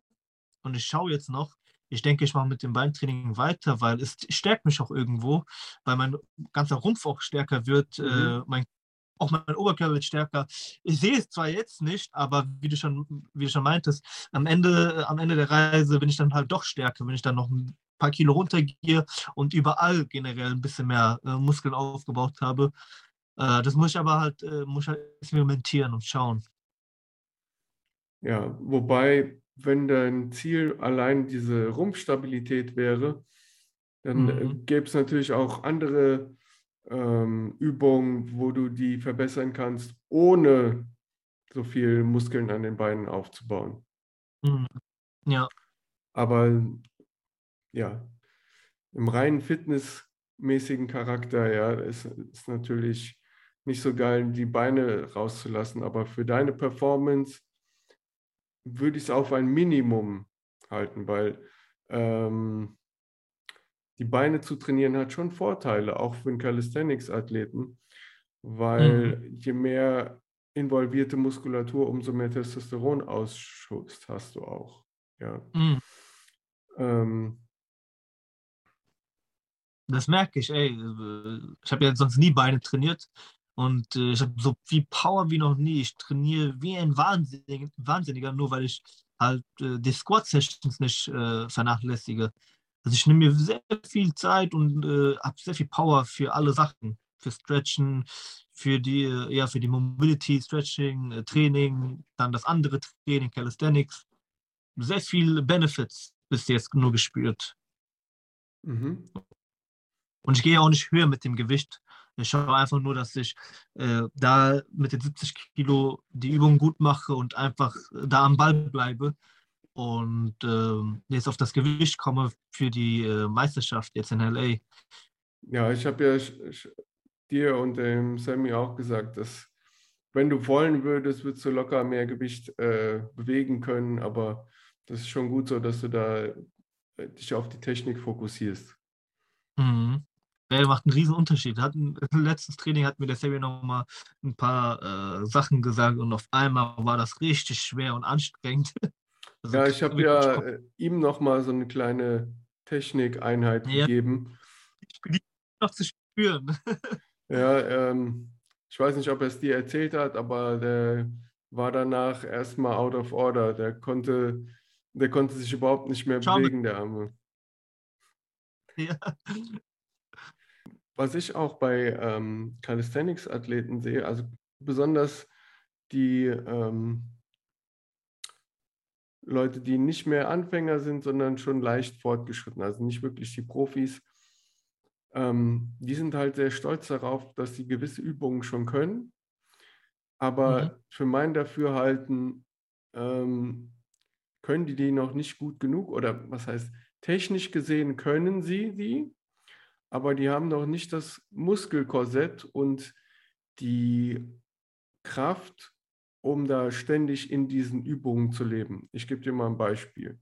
und ich schaue jetzt noch, ich denke, ich mache mit dem Beintraining weiter, weil es stärkt mich auch irgendwo, weil mein ganzer Rumpf auch stärker wird, Mhm. äh, mein, auch mein Oberkörper wird stärker. Ich sehe es zwar jetzt nicht, aber wie du schon, wie du schon meintest, am Ende, am Ende der Reise bin ich dann halt doch stärker, wenn ich dann noch ein paar Kilo runtergehe und überall generell ein bisschen mehr äh, Muskeln aufgebaut habe. Äh, das muss ich aber halt, äh, muss halt experimentieren und schauen. Ja, wobei, wenn dein Ziel allein diese Rumpfstabilität wäre, dann äh, Mhm. gäbe es natürlich auch andere ähm, Übungen, wo du die verbessern kannst, ohne so viel Muskeln an den Beinen aufzubauen. Mhm. Ja, Aber ja, im reinen fitnessmäßigen Charakter, ja, ist, ist natürlich nicht so geil, die Beine rauszulassen. Aber für deine Performance würde ich es auf ein Minimum halten, weil ähm, die Beine zu trainieren hat schon Vorteile, auch für einen Calisthenics-Athleten, weil je mehr involvierte Muskulatur, umso mehr Testosteronausschuss hast du auch. Ja. mhm. Ähm, Das merke ich, ey. Ich habe ja sonst nie Beine trainiert und äh, ich habe so viel Power wie noch nie. Ich trainiere wie ein Wahnsinnig, Wahnsinniger, nur weil ich halt äh, die Squat-Sessions nicht äh, vernachlässige. Also ich nehme mir sehr viel Zeit und äh, habe sehr viel Power für alle Sachen. Für Stretchen, für die, äh, ja, für die Mobility, Stretching, äh, Training, dann das andere Training, Calisthenics. Sehr viel Benefits bis jetzt nur gespürt. mhm. Und ich gehe auch nicht höher mit dem Gewicht. Ich schaue einfach nur, dass ich äh, da mit den 70 Kilo die Übung gut mache und einfach da am Ball bleibe und ähm, jetzt auf das Gewicht komme für die äh, Meisterschaft jetzt in LA. Ja, ich habe ja sch- sch- dir und dem Sammy auch gesagt, dass wenn du wollen würdest, würdest du locker mehr Gewicht äh, bewegen können, aber das ist schon gut so, dass du da äh, dich auf die Technik fokussierst. Mhm. Ja, macht einen riesen Unterschied. Hat letztes Training hat mir der Sammy noch mal ein paar äh, Sachen gesagt und auf einmal war das richtig schwer und anstrengend. Also Ja, ich habe ja äh, ihm nochmal so eine kleine Technikeinheit Ja. gegeben. die noch zu spüren. Ja, ähm, ich weiß nicht, ob er es dir erzählt hat, aber der war danach erstmal out of order. Der konnte, der konnte sich überhaupt nicht mehr Schau, bewegen, der Arme. Ja. Was ich auch bei ähm, Calisthenics-Athleten sehe, also besonders die ähm, Leute, die nicht mehr Anfänger sind, sondern schon leicht fortgeschritten, also nicht wirklich die Profis, ähm, die sind halt sehr stolz darauf, dass sie gewisse Übungen schon können. Aber Mhm. für mein Dafürhalten ähm, können die die noch nicht gut genug oder was heißt, technisch gesehen können sie die, aber die haben noch nicht das Muskelkorsett und die Kraft, um da ständig in diesen Übungen zu leben. Ich gebe dir mal ein Beispiel.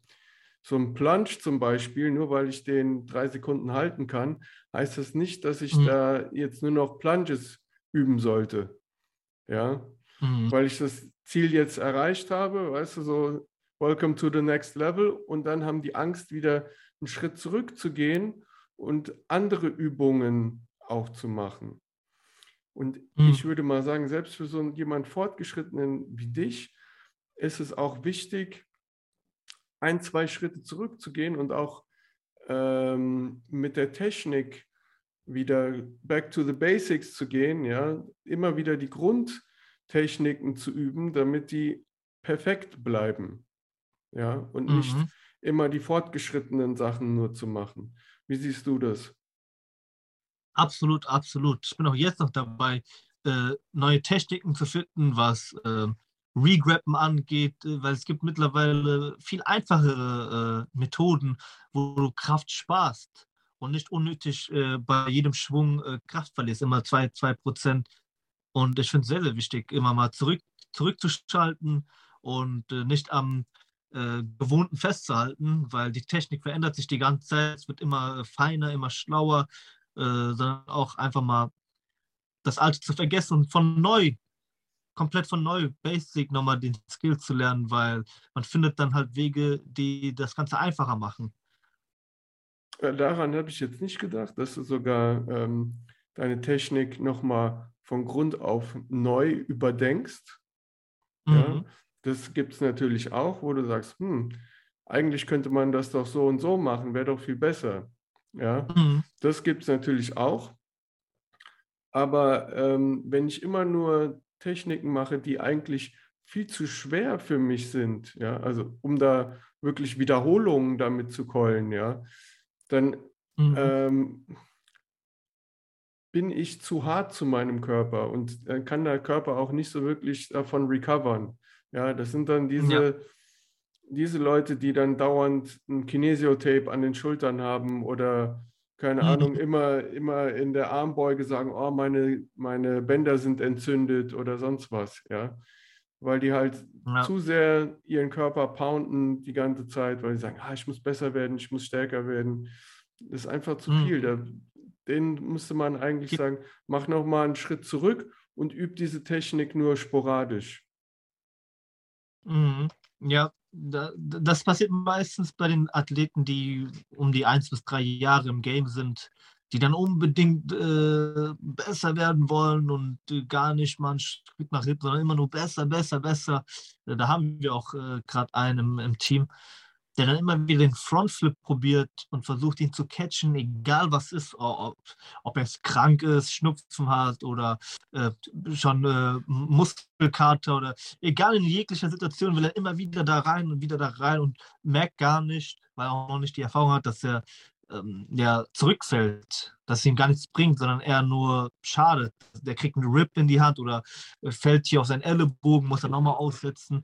So ein Plunge zum Beispiel, nur weil ich den drei Sekunden halten kann, heißt das nicht, dass ich Mhm. da jetzt nur noch Plunges üben sollte. Ja, Mhm. weil ich das Ziel jetzt erreicht habe, weißt du, so Welcome to the next level und dann haben die Angst, wieder einen Schritt zurückzugehen und andere Übungen auch zu machen. Und mhm. ich würde mal sagen, selbst für so jemand Fortgeschrittenen wie dich ist es auch wichtig, ein, zwei Schritte zurückzugehen und auch ähm, mit der Technik wieder back to the basics zu gehen, ja, immer wieder die Grundtechniken zu üben, damit die perfekt bleiben, ja, und mhm. nicht immer die fortgeschrittenen Sachen nur zu machen. Wie siehst du das? Absolut, absolut. Ich bin auch jetzt noch dabei, äh, neue Techniken zu finden, was äh, Regrappen angeht, äh, weil es gibt mittlerweile viel einfachere äh, Methoden, wo du Kraft sparst und nicht unnötig äh, bei jedem Schwung äh, Kraft verlierst, immer zwei, zwei Prozent. Und ich finde es sehr, sehr wichtig, immer mal zurück, zurückzuschalten und äh, nicht am äh, Gewohnten festzuhalten, weil die Technik verändert sich die ganze Zeit, es wird immer feiner, immer schlauer, sondern auch einfach mal das Alte zu vergessen und von neu komplett von neu, basic nochmal den Skill zu lernen, weil man findet dann halt Wege, die das Ganze einfacher machen. Daran habe ich jetzt nicht gedacht, dass du sogar ähm, deine Technik nochmal von Grund auf neu überdenkst. Mhm. Ja, das gibt es natürlich auch, wo du sagst, hm, eigentlich könnte man das doch so und so machen, wäre doch viel besser. Ja, mhm. das gibt es natürlich auch. Aber ähm, wenn ich immer nur Techniken mache, die eigentlich viel zu schwer für mich sind, ja, also um da wirklich Wiederholungen damit zu keulen, ja, dann mhm. ähm, bin ich zu hart zu meinem Körper und äh, kann der Körper auch nicht so wirklich davon recovern. Ja, das sind dann diese. Diese Leute, die dann dauernd ein Kinesiotape an den Schultern haben oder keine mhm. Ahnung, immer, immer in der Armbeuge sagen, oh, meine, meine Bänder sind entzündet oder sonst was, ja. Weil die halt ja. zu sehr ihren Körper pounden die ganze Zeit, weil sie sagen, ah, ich muss besser werden, ich muss stärker werden. Das ist einfach zu mhm. viel. Da, denen müsste man eigentlich Ge sagen, mach nochmal einen Schritt zurück und üb diese Technik nur sporadisch. Mhm. Ja, das passiert meistens bei den Athleten, die um die eins bis drei Jahre im Game sind, die dann unbedingt äh, besser werden wollen und äh, gar nicht einen Schritt nach hinten, sondern immer nur besser, besser, besser. Da haben wir auch äh, gerade einen im, im Team, der dann immer wieder den Frontflip probiert und versucht, ihn zu catchen, egal was ist, ob, ob er krank ist, Schnupfen hat oder äh, schon äh, Muskelkater oder egal in jeglicher Situation will er immer wieder da rein und wieder da rein und merkt gar nicht, weil er auch noch nicht die Erfahrung hat, dass er ähm, ja, zurückfällt, dass ihm gar nichts bringt, sondern eher nur schadet. Der kriegt einen Rip in die Hand oder fällt hier auf seinen Ellenbogen, muss er nochmal aussetzen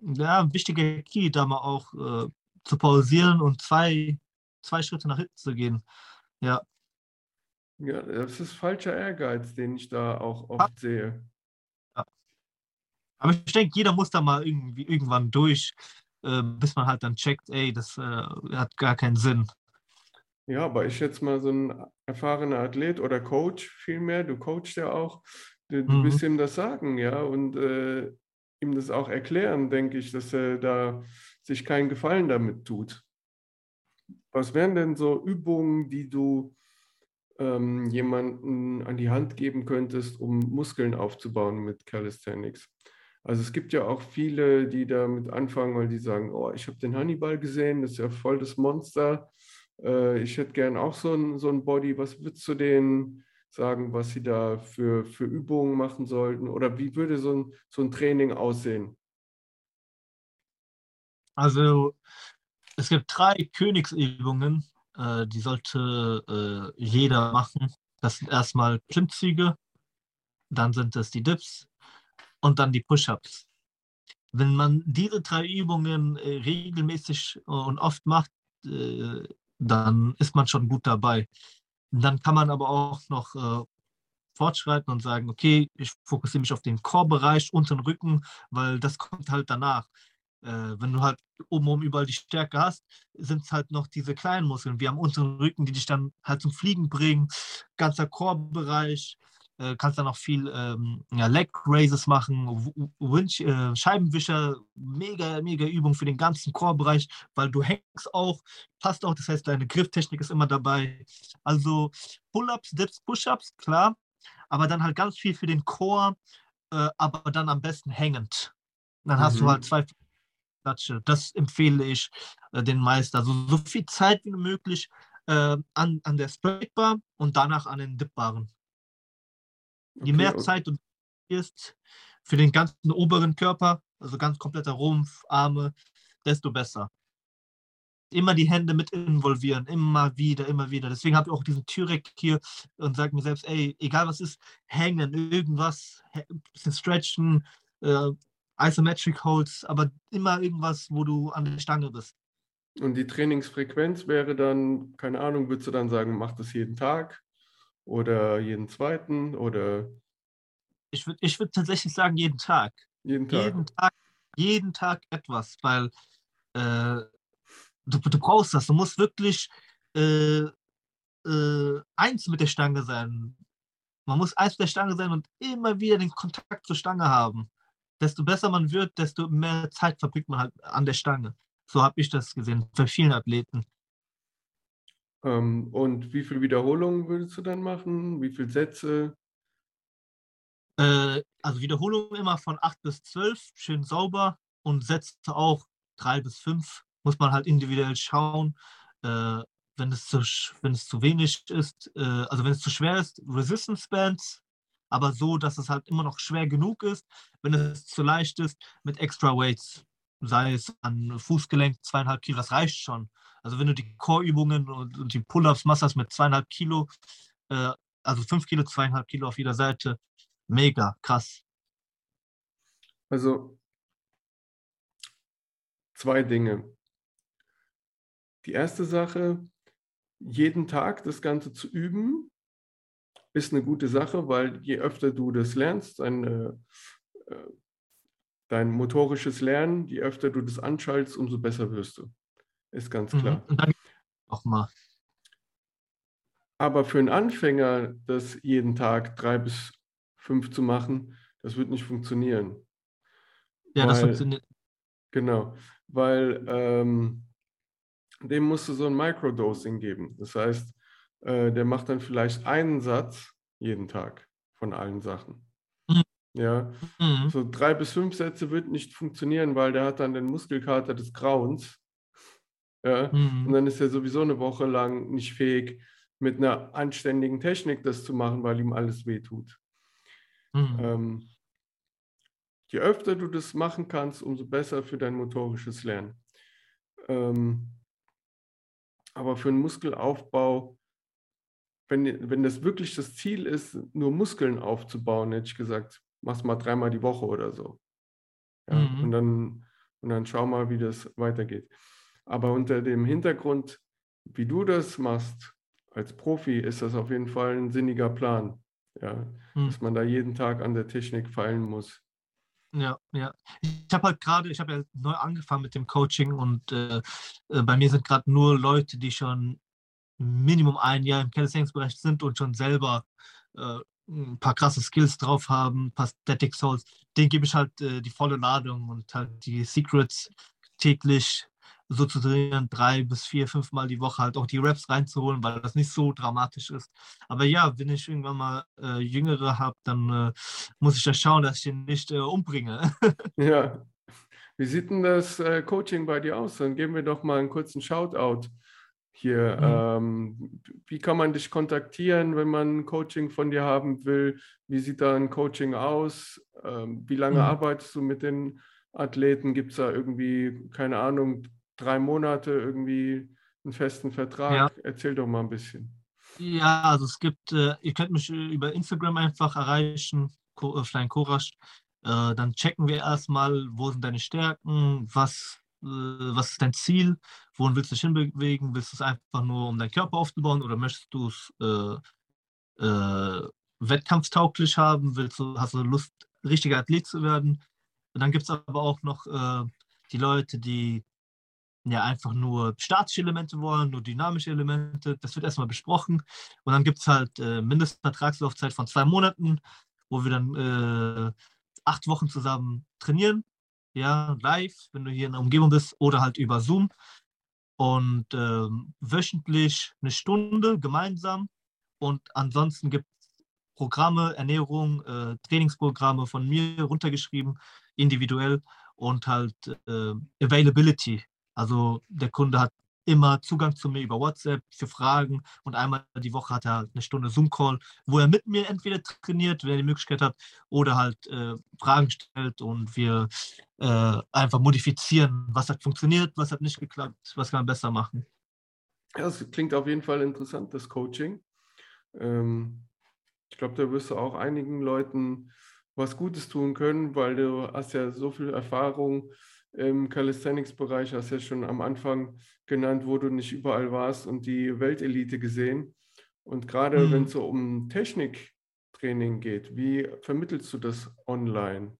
ja, wichtiger Key, da mal auch äh, zu pausieren und zwei, zwei Schritte nach hinten zu gehen. Ja. Ja, das ist falscher Ehrgeiz, den ich da auch oft ja. sehe. Ja. Aber ich denke, jeder muss da mal irgendwie irgendwann durch, äh, bis man halt dann checkt, ey, das äh, hat gar keinen Sinn. Ja, aber ich jetzt mal so ein erfahrener Athlet oder Coach vielmehr, du coachst ja auch, du, du mhm. bist ihm das sagen, ja, und äh, ihm das auch erklären, denke ich, dass er da sich keinen Gefallen damit tut. Was wären denn so Übungen, die du ähm, jemanden an die Hand geben könntest, um Muskeln aufzubauen mit Calisthenics? Also es gibt ja auch viele, die damit anfangen, weil die sagen, oh, ich habe den Hannibal gesehen, das ist ja voll das Monster. Äh, ich hätte gern auch so ein, so ein Body. Was würdest du denen sagen, was sie da für, für Übungen machen sollten? Oder wie würde so ein, so ein Training aussehen? Also es gibt drei Königsübungen, äh, die sollte äh, jeder machen. Das sind erstmal Klimmzüge, dann sind es die Dips und dann die Push-ups. Wenn man diese drei Übungen äh, regelmäßig und oft macht, äh, dann ist man schon gut dabei. Dann kann man aber auch noch äh, fortschreiten und sagen, okay, ich fokussiere mich auf den Core-Bereich, unter den Rücken, weil das kommt halt danach. Äh, wenn du halt obenrum überall die Stärke hast, sind es halt noch diese kleinen Muskeln, wie am unteren Rücken, die dich dann halt zum Fliegen bringen, ganzer Core-Bereich, äh, kannst dann auch viel ähm, ja, Leg Raises machen, Winch, äh, Scheibenwischer, mega, mega Übung für den ganzen Core-Bereich, weil du hängst auch, passt auch, das heißt, deine Grifftechnik ist immer dabei. Also Pull-Ups, Dips, Push-Ups, klar. aber dann halt ganz viel für den Chor, äh, aber dann am besten hängend. Dann hast du Mhm. halt zwei Klatsche. Das empfehle ich äh, den Meister. Also so viel Zeit wie möglich äh, an, an der Straightbar und danach an den Dipbaren. Je Okay, mehr und- Zeit du ist für den ganzen oberen Körper, also ganz kompletter Rumpf, Arme, desto besser. Immer die Hände mit involvieren, immer wieder, immer wieder. Deswegen habe ich auch diesen Türek hier und sage mir selbst, ey, egal was ist, hängen, irgendwas, ein bisschen stretchen, äh, Isometric Holds, aber immer irgendwas, wo du an der Stange bist. Und die Trainingsfrequenz wäre dann, keine Ahnung, würdest du dann sagen, mach das jeden Tag oder jeden zweiten oder Ich würde ich würd tatsächlich sagen, jeden Tag. jeden Tag? jeden Tag, jeden Tag etwas, weil äh, du, du brauchst das. Du musst wirklich äh, äh, eins mit der Stange sein. Man muss eins mit der Stange sein und immer wieder den Kontakt zur Stange haben. Desto besser man wird, desto mehr Zeit verbringt man halt an der Stange. So habe ich das gesehen, bei vielen Athleten. Ähm, und wie viele Wiederholungen würdest du dann machen? Wie viele Sätze? Äh, also Wiederholungen immer von 8 bis 12, schön sauber und Sätze auch 3 bis 5. Muss man halt individuell schauen. Äh, wenn, es zu, wenn es zu wenig ist, äh, also wenn es zu schwer ist, Resistance Bands, aber so, dass es halt immer noch schwer genug ist. Wenn es zu leicht ist, mit Extra Weights, sei es an Fußgelenk, zweieinhalb Kilo, das reicht schon. Also wenn du die Core-Übungen und, die Pull-Ups machst mit zweieinhalb Kilo, äh, also fünf Kilo, zweieinhalb Kilo auf jeder Seite, mega krass. Also zwei Dinge. Die erste Sache, jeden Tag das Ganze zu üben, ist eine gute Sache, weil je öfter du das lernst, dein, äh, äh, dein motorisches Lernen, je öfter du das anschaltest, umso besser wirst du. Ist ganz Mhm. klar. Und dann auch mal. Aber für einen Anfänger, das jeden Tag drei bis fünf zu machen, das wird nicht funktionieren. Ja, das Weil- funktioniert. Genau, weil ähm, dem musst du so ein Microdosing geben. Das heißt, äh, der macht dann vielleicht einen Satz jeden Tag von allen Sachen. Ja, Mhm. so drei bis fünf Sätze wird nicht funktionieren, weil der hat dann den Muskelkater des Grauens. Ja, und Mhm. dann ist er sowieso eine Woche lang nicht fähig, mit einer anständigen Technik das zu machen, weil ihm alles wehtut. Mhm. Ähm, je öfter du das machen kannst, umso besser für dein motorisches Lernen. Ähm, aber für einen Muskelaufbau, wenn, wenn das wirklich das Ziel ist, nur Muskeln aufzubauen, hätte ich gesagt, mach's mal dreimal die Woche oder so. Ja, Mhm. und, dann, und dann schau mal, wie das weitergeht. Aber unter dem Hintergrund, wie du das machst als Profi, ist das auf jeden Fall ein sinniger Plan. Ja, Mhm. dass man da jeden Tag an der Technik feilen muss. Ja, ja. Ich habe halt gerade, ich habe ja neu angefangen mit dem Coaching und äh, äh, bei mir sind gerade nur Leute, die schon Minimum ein Jahr im Calisthenics-Bereich sind und schon selber äh, ein paar krasse Skills drauf haben, ein paar Static Souls. Denen gebe ich halt äh, die volle Ladung und halt die Secrets täglich so zu trainieren, drei bis vier, fünf Mal die Woche halt auch die Raps reinzuholen, weil das nicht so dramatisch ist. Aber ja, wenn ich irgendwann mal äh, Jüngere habe, dann äh, muss ich ja schauen, dass ich den nicht äh, umbringe. Ja, wie sieht denn das äh, Coaching bei dir aus? Dann geben wir doch mal einen kurzen Shoutout hier. Ähm, wie kann man dich kontaktieren, wenn man ein Coaching von dir haben will? Wie sieht da ein Coaching aus? Ähm, wie lange Mhm. arbeitest du mit den Athleten? Gibt es da irgendwie, keine Ahnung, drei Monate irgendwie einen festen Vertrag? Erzähl doch mal ein bisschen. Ja, also es gibt, äh, ihr könnt mich äh, über Instagram einfach erreichen, äh, Flying Courage. Äh, dann checken wir erstmal, wo sind deine Stärken, was, was ist dein Ziel, wohin willst du dich hinbewegen? Willst du es einfach nur, um deinen Körper aufzubauen oder möchtest du es äh, äh, wettkampftauglich haben? Willst du, hast du Lust, richtiger Athlet zu werden? Und dann gibt es aber auch noch äh, die Leute, die ja einfach nur statische Elemente wollen, nur dynamische Elemente. Das wird erstmal besprochen. Und dann gibt es halt äh, Mindestvertragslaufzeit von zwei Monaten, wo wir dann äh, acht Wochen zusammen trainieren. Ja, live, wenn du hier in der Umgebung bist, oder halt über Zoom. Und ähm, wöchentlich eine Stunde gemeinsam. Und ansonsten gibt es Programme, Ernährung, äh, Trainingsprogramme von mir runtergeschrieben, individuell und halt äh, Availability. Also der Kunde hat immer Zugang zu mir über WhatsApp für Fragen und einmal die Woche hat er eine Stunde Zoom-Call, wo er mit mir entweder trainiert, wenn er die Möglichkeit hat, oder halt äh, Fragen stellt und wir äh, einfach modifizieren, was hat funktioniert, was hat nicht geklappt, was kann man besser machen. Ja, es klingt auf jeden Fall interessant, das Coaching. Ähm, ich glaube, da wirst du auch einigen Leuten was Gutes tun können, weil du hast ja so viel Erfahrung im Calisthenics-Bereich, hast ja schon am Anfang genannt, wo du nicht überall warst und die Weltelite gesehen. Und gerade mhm. wenn es so um Techniktraining geht, wie vermittelst du das online?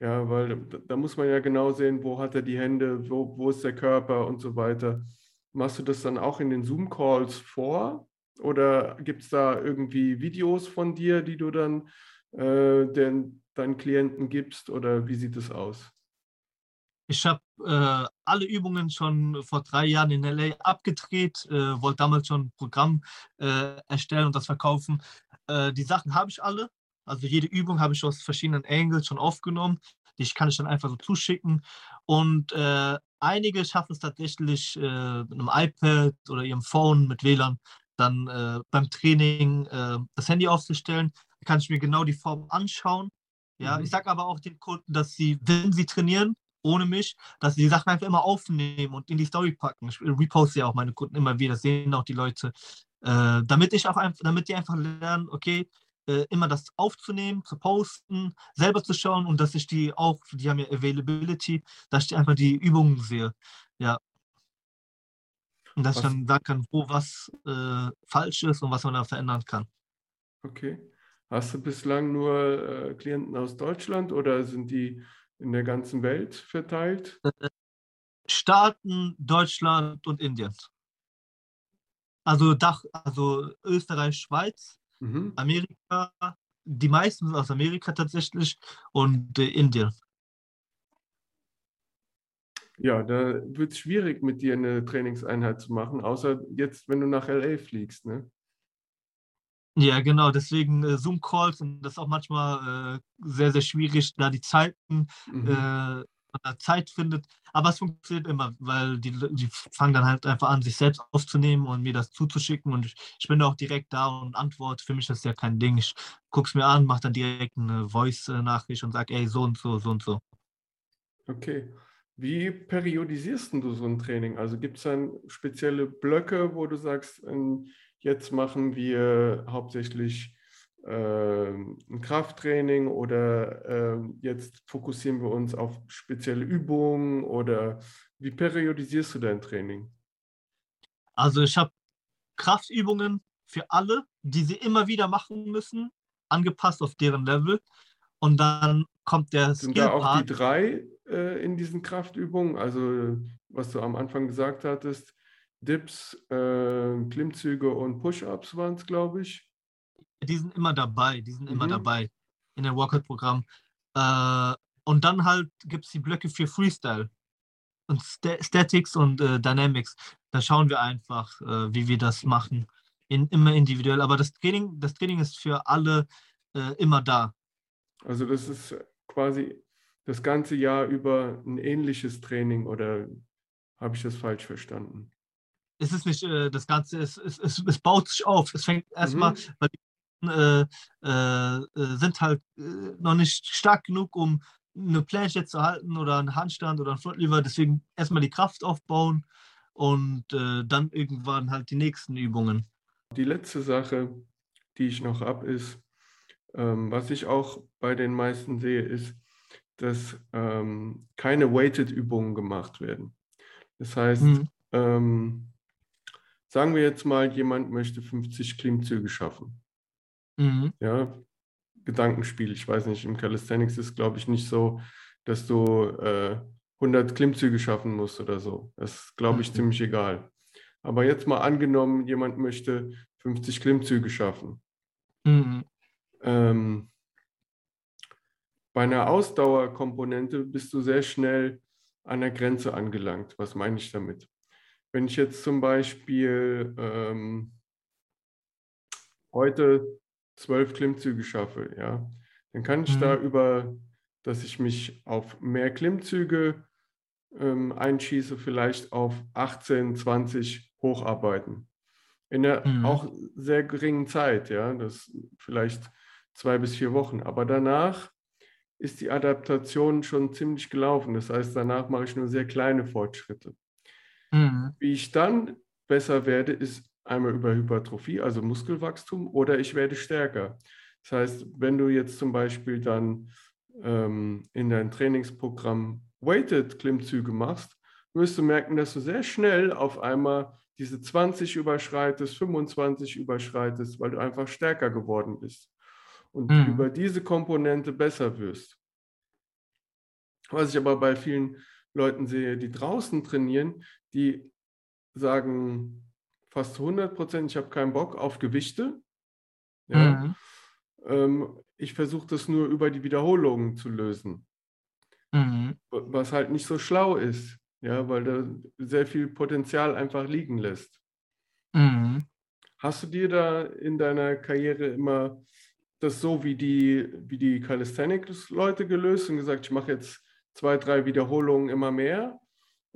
Ja, weil da muss man ja genau sehen, wo hat er die Hände, wo, wo ist der Körper und so weiter. Machst du das dann auch in den Zoom-Calls vor? Oder gibt es da irgendwie Videos von dir, die du dann äh, den, deinen Klienten gibst? Oder wie sieht es aus? Ich habe äh, alle Übungen schon vor drei Jahren in LA abgedreht, äh, wollte damals schon ein Programm äh, erstellen und das verkaufen. Äh, die Sachen habe ich alle. Also jede Übung habe ich aus verschiedenen Angles schon aufgenommen. Die kann ich dann einfach so zuschicken. Und äh, einige schaffen es tatsächlich äh, mit einem iPad oder ihrem Phone mit WLAN dann beim Training das Handy aufzustellen. Da kann ich mir genau die Form anschauen. Ja, mhm. ich sage aber auch den Kunden, dass sie, wenn sie trainieren, ohne mich, dass sie die Sachen einfach immer aufnehmen und in die Story packen. Ich reposte ja auch meine Kunden immer wieder, sehen auch die Leute, äh, damit ich auch einfach, damit die einfach lernen, okay, äh, immer das aufzunehmen, zu posten, selber zu schauen und dass ich die auch, die haben ja Availability, dass ich einfach die Übungen sehe. Ja. Und dass was? ich dann sagen kann, wo was äh, falsch ist und was man da verändern kann. Okay. Hast du bislang nur äh, Klienten aus Deutschland oder sind die in der ganzen Welt verteilt? Staaten, Deutschland und Indien. Also Dach, also Österreich, Schweiz, mhm. Amerika, die meisten sind aus Amerika tatsächlich und äh, Indien. Ja, da wird es schwierig, mit dir eine Trainingseinheit zu machen, außer jetzt, wenn du nach LA fliegst, ne? Ja, genau, deswegen äh, Zoom-Calls und das ist auch manchmal äh, sehr, sehr schwierig, da die Zeiten, mhm. äh, Zeit findet. Aber es funktioniert immer, weil die, die fangen dann halt einfach an, sich selbst aufzunehmen und mir das zuzuschicken. Und ich, ich bin auch direkt da und antworte. Für mich ist das ja kein Ding. Ich gucke es mir an, mache dann direkt eine Voice-Nachricht und sage, ey, so und so, so und so. Okay. Wie periodisierst du so ein Training? Also gibt es dann spezielle Blöcke, wo du sagst, in Jetzt machen wir hauptsächlich äh, ein Krafttraining oder äh, jetzt fokussieren wir uns auf spezielle Übungen oder wie periodisierst du dein Training? Also ich habe Kraftübungen für alle, die sie immer wieder machen müssen, angepasst auf deren Level. Und dann kommt der Sind da auch die drei äh, in diesen Kraftübungen? Also was du am Anfang gesagt hattest, Dips, äh, Klimmzüge und Push-Ups waren es, glaube ich. Die sind immer dabei, die sind mhm. immer dabei in dem Workout-Programm. Äh, und dann halt gibt es die Blöcke für Freestyle und St Statics und äh, Dynamics. Da schauen wir einfach, äh, wie wir das machen. In, immer individuell. Aber das Training, das Training ist für alle äh, immer da. Also das ist quasi das ganze Jahr über ein ähnliches Training oder habe ich das falsch verstanden? Es ist nicht äh, das Ganze, es, es, es, es, baut sich auf. Es fängt erstmal, mhm. weil die äh, äh, äh, sind halt äh, noch nicht stark genug, um eine Planche zu halten oder einen Handstand oder einen Frontlever. Deswegen erstmal die Kraft aufbauen und dann irgendwann halt die nächsten Übungen. Die letzte Sache, die ich noch habe, ist, ähm, was ich auch bei den meisten sehe, ist, dass ähm, keine Weighted-Übungen gemacht werden. Das heißt, mhm. ähm, Sagen wir jetzt mal, jemand möchte 50 Klimmzüge schaffen. Mhm. Ja, Gedankenspiel. Ich weiß nicht, im Calisthenics ist, glaube ich, nicht so, dass du äh, 100 Klimmzüge schaffen musst oder so. Das ist, glaube ich, mhm. ziemlich egal. Aber jetzt mal angenommen, jemand möchte 50 Klimmzüge schaffen. Mhm. Ähm, bei einer Ausdauerkomponente bist du sehr schnell an der Grenze angelangt. Was meine ich damit? Wenn ich jetzt zum Beispiel ähm, heute zwölf Klimmzüge schaffe, ja, dann kann ich mhm. da über, dass ich mich auf mehr Klimmzüge ähm, einschieße, vielleicht auf 18, 20 hocharbeiten. In der mhm. auch sehr geringen Zeit, ja, das vielleicht zwei bis vier Wochen. Aber danach ist die Adaptation schon ziemlich gelaufen. Das heißt, danach mache ich nur sehr kleine Fortschritte. Mhm. Wie ich dann besser werde, ist einmal über Hypertrophie, also Muskelwachstum, oder ich werde stärker. Das heißt, wenn du jetzt zum Beispiel dann ähm, in dein Trainingsprogramm Weighted Klimmzüge machst, wirst du merken, dass du sehr schnell auf einmal diese 20 überschreitest, 25 überschreitest, weil du einfach stärker geworden bist und mhm. über diese Komponente besser wirst. Was ich aber bei vielen Leuten sehe, die draußen trainieren, die sagen fast zu 100 Prozent, ich habe keinen Bock auf Gewichte. Ja? Mhm. Ähm, ich versuche das nur über die Wiederholungen zu lösen. Mhm. Was halt nicht so schlau ist, ja, weil da sehr viel Potenzial einfach liegen lässt. Mhm. Hast du dir da in deiner Karriere immer das so wie die, wie die Calisthenics-Leute gelöst und gesagt, ich mache jetzt zwei, drei Wiederholungen immer mehr?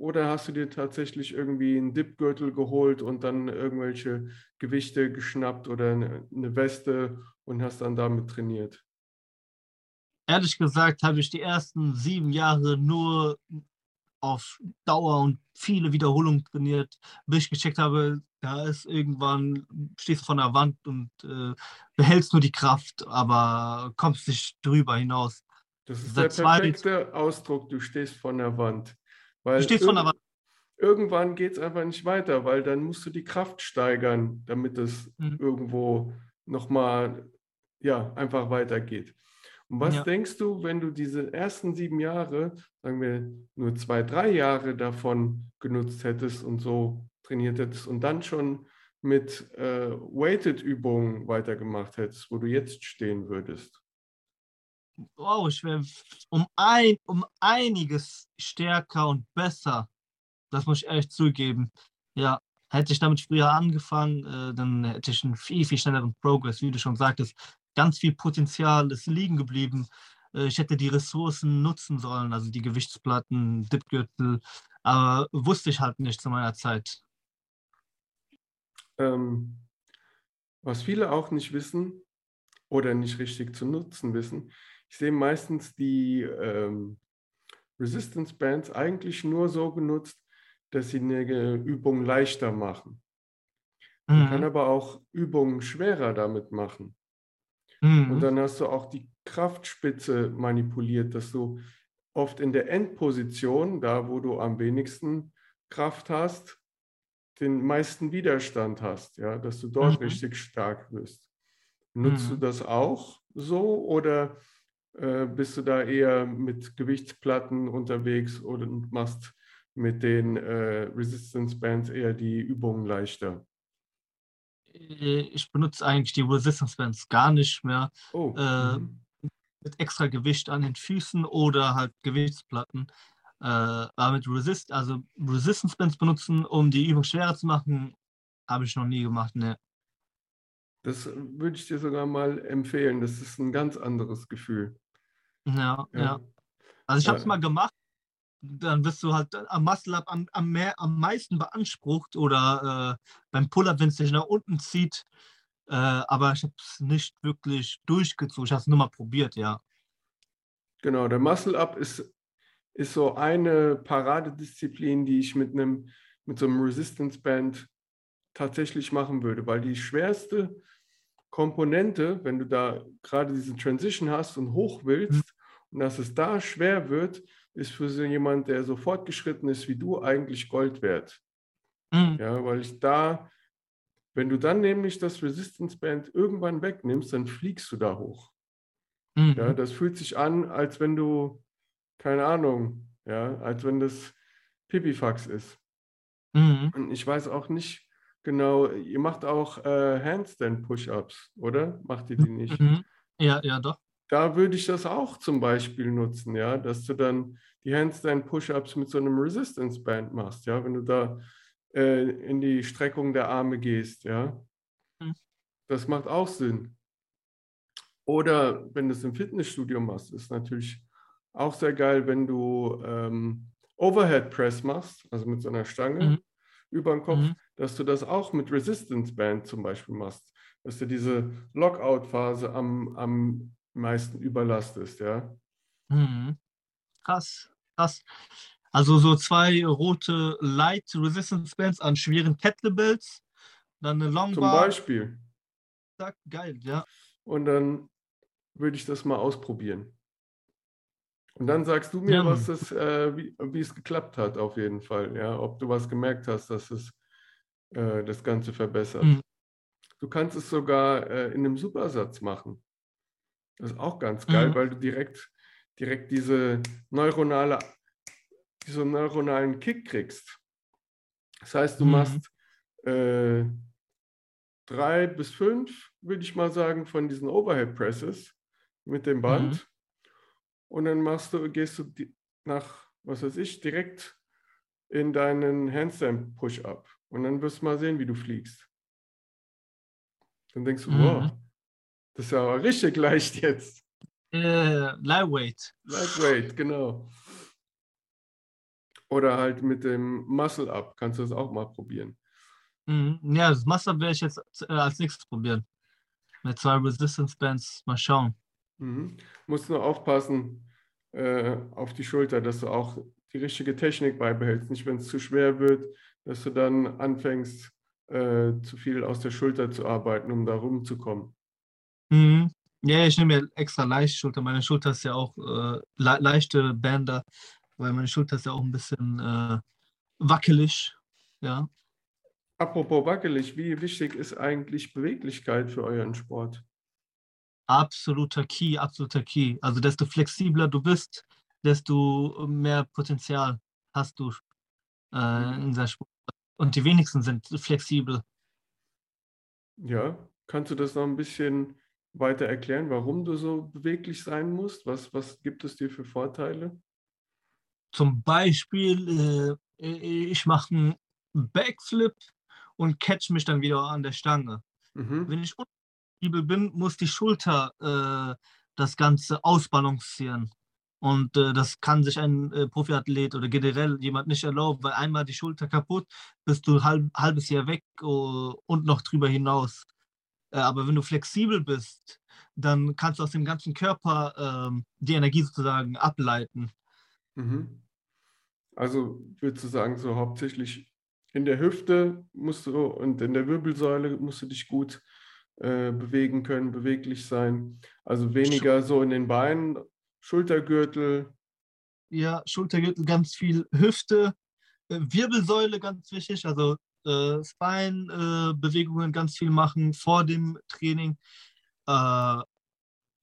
Oder hast du dir tatsächlich irgendwie einen Dipgürtel geholt und dann irgendwelche Gewichte geschnappt oder eine, Weste und hast dann damit trainiert? Ehrlich gesagt habe ich die ersten sieben Jahre nur auf Dauer und viele Wiederholungen trainiert, bis ich gecheckt habe, da ist irgendwann, stehst du von der Wand und äh, behältst nur die Kraft, aber kommst nicht drüber hinaus. Das ist Seit der perfekte Ausdruck, du stehst von der Wand. Weil du stehst von der Wand. Irgendwann geht es einfach nicht weiter, weil dann musst du die Kraft steigern, damit es mhm. irgendwo nochmal ja, einfach weitergeht. Und was ja. denkst du, wenn du diese ersten sieben Jahre, sagen wir nur zwei, drei Jahre davon genutzt hättest und so trainiert hättest und dann schon mit äh, Weighted-Übungen weitergemacht hättest, wo du jetzt stehen würdest? Wow, ich wäre um, ein, um einiges stärker und besser. Das muss ich ehrlich zugeben. Ja, hätte ich damit früher angefangen, äh, dann hätte ich einen viel, viel schnelleren Progress, wie du schon sagtest ganz viel Potenzial ist liegen geblieben. Äh, ich hätte die Ressourcen nutzen sollen, also die Gewichtsplatten, Dipgürtel, aber wusste ich halt nicht zu meiner Zeit. Ähm, was viele auch nicht wissen oder nicht richtig zu nutzen wissen, ich sehe meistens die ähm, Resistance Bands eigentlich nur so genutzt, dass sie eine Übung leichter machen. Man mhm. kann aber auch Übungen schwerer damit machen. Mhm. Und dann hast du auch die Kraftspitze manipuliert, dass du oft in der Endposition, da wo du am wenigsten Kraft hast, den meisten Widerstand hast, ja, dass du dort mhm. richtig stark wirst. Nutzt mhm. du das auch so oder äh, bist du da eher mit Gewichtsplatten unterwegs oder machst mit den äh, Resistance Bands eher die Übungen leichter? Äh, ich benutze eigentlich die Resistance Bands gar nicht mehr. Oh. Äh, mhm. Mit extra Gewicht an den Füßen oder halt Gewichtsplatten. Äh, aber mit Resist, also Resistance Bands benutzen, um die Übung schwerer zu machen, habe ich noch nie gemacht. Ne. Das würde ich dir sogar mal empfehlen. Das ist ein ganz anderes Gefühl. Ja, ja. ja. Also ich habe es mal gemacht, dann wirst du halt am Muscle-Up am, am, mehr, am meisten beansprucht oder äh, beim Pull-Up, wenn es dich nach unten zieht. Äh, aber ich habe es nicht wirklich durchgezogen. Ich habe es nur mal probiert, ja. Genau, der Muscle-Up ist, ist so eine Paradedisziplin, die ich mit einem mit so einem Resistance Band tatsächlich machen würde, weil die schwerste Komponente, wenn du da gerade diese Transition hast und hoch willst mhm. und dass es da schwer wird, ist für so jemand, der so fortgeschritten ist wie du, eigentlich Gold wert. Mhm. Ja, weil ich da, wenn du dann nämlich das Resistance Band irgendwann wegnimmst, dann fliegst du da hoch. Mhm. Ja, das fühlt sich an, als wenn du, keine Ahnung, ja, als wenn das Pipifax ist. Mhm. Und ich weiß auch nicht genau, ihr macht auch äh, Handstand-Push-Ups, oder? Macht ihr die nicht? Mhm. Ja, ja, doch da würde ich das auch zum Beispiel nutzen, ja, dass du dann die Handstand-Push-Ups mit so einem Resistance-Band machst, ja, wenn du da äh, in die Streckung der Arme gehst, ja. Mhm. Das macht auch Sinn. Oder wenn du es im Fitnessstudio machst, ist natürlich auch sehr geil, wenn du ähm, Overhead Press machst, also mit so einer Stange Mhm. über den Kopf, Mhm. Dass du das auch mit Resistance Band zum Beispiel machst, dass du diese Lockout-Phase am, am meisten überlastest, ja. Mhm. Krass, krass. Also so zwei rote Light Resistance Bands an schweren Kettlebells, dann eine Zum Longbar. Beispiel. Zack, geil, ja. Und dann würde ich das mal ausprobieren. Und dann sagst du mir, Ja, was das, äh, wie, wie es geklappt hat, auf jeden Fall. Ja, ob du was gemerkt hast, dass es äh, das Ganze verbessert. Mhm. Du kannst es sogar äh, in einem Supersatz machen. Das ist auch ganz geil, Mhm. weil du direkt, direkt diese neuronale, diesen neuronalen Kick kriegst. Das heißt, du Mhm. machst äh, drei bis fünf, würde ich mal sagen, von diesen Overhead Presses mit dem Band. Mhm. Und dann machst du, gehst du nach, was weiß ich, direkt in deinen Handstand Push-Up. Und dann wirst du mal sehen, wie du fliegst. Dann denkst du, Mhm. wow, das ist ja richtig leicht jetzt. Äh, Lightweight. Lightweight, genau. Oder halt mit dem Muscle-Up kannst du das auch mal probieren. Mhm. Ja, das Muscle werde ich jetzt äh, als nächstes probieren. Mit zwei Resistance Bands. Mal schauen. Mhm. Musst nur aufpassen äh, auf die Schulter, dass du auch die richtige Technik beibehältst. Nicht, wenn es zu schwer wird, dass du dann anfängst, äh, zu viel aus der Schulter zu arbeiten, um da rumzukommen. Mhm. Ja, ich nehme mir extra leicht Schulter. Meine Schulter ist ja auch äh, le leichte Bänder, weil meine Schulter ist ja auch ein bisschen äh, wackelig. Ja. Apropos wackelig, wie wichtig ist eigentlich Beweglichkeit für euren Sport? Absoluter Key, absoluter Key. Also desto flexibler du bist, desto mehr Potenzial hast du äh, in der Sport. Und die wenigsten sind flexibel. Ja, kannst du das noch ein bisschen weiter erklären, warum du so beweglich sein musst? Was, was gibt es dir für Vorteile? Zum Beispiel, äh, ich mache einen Backflip und catch mich dann wieder an der Stange. Mhm. Wenn ich unflexibel bin, muss die Schulter äh, das Ganze ausbalancieren. Und äh, das kann sich ein äh, Profiathlet oder generell jemand nicht erlauben, weil einmal die Schulter kaputt, bist du halb, halbes Jahr weg uh, und noch drüber hinaus. Äh, aber wenn du flexibel bist, dann kannst du aus dem ganzen Körper ähm, die Energie sozusagen ableiten. Mhm. Also würdest du sagen, so hauptsächlich in der Hüfte musst du und in der Wirbelsäule musst du dich gut äh, bewegen können, beweglich sein. Also weniger so in den Beinen, Schultergürtel. Ja, Schultergürtel ganz viel, Hüfte, äh, Wirbelsäule ganz wichtig, also äh, Spine-Bewegungen äh, ganz viel machen vor dem Training. Äh,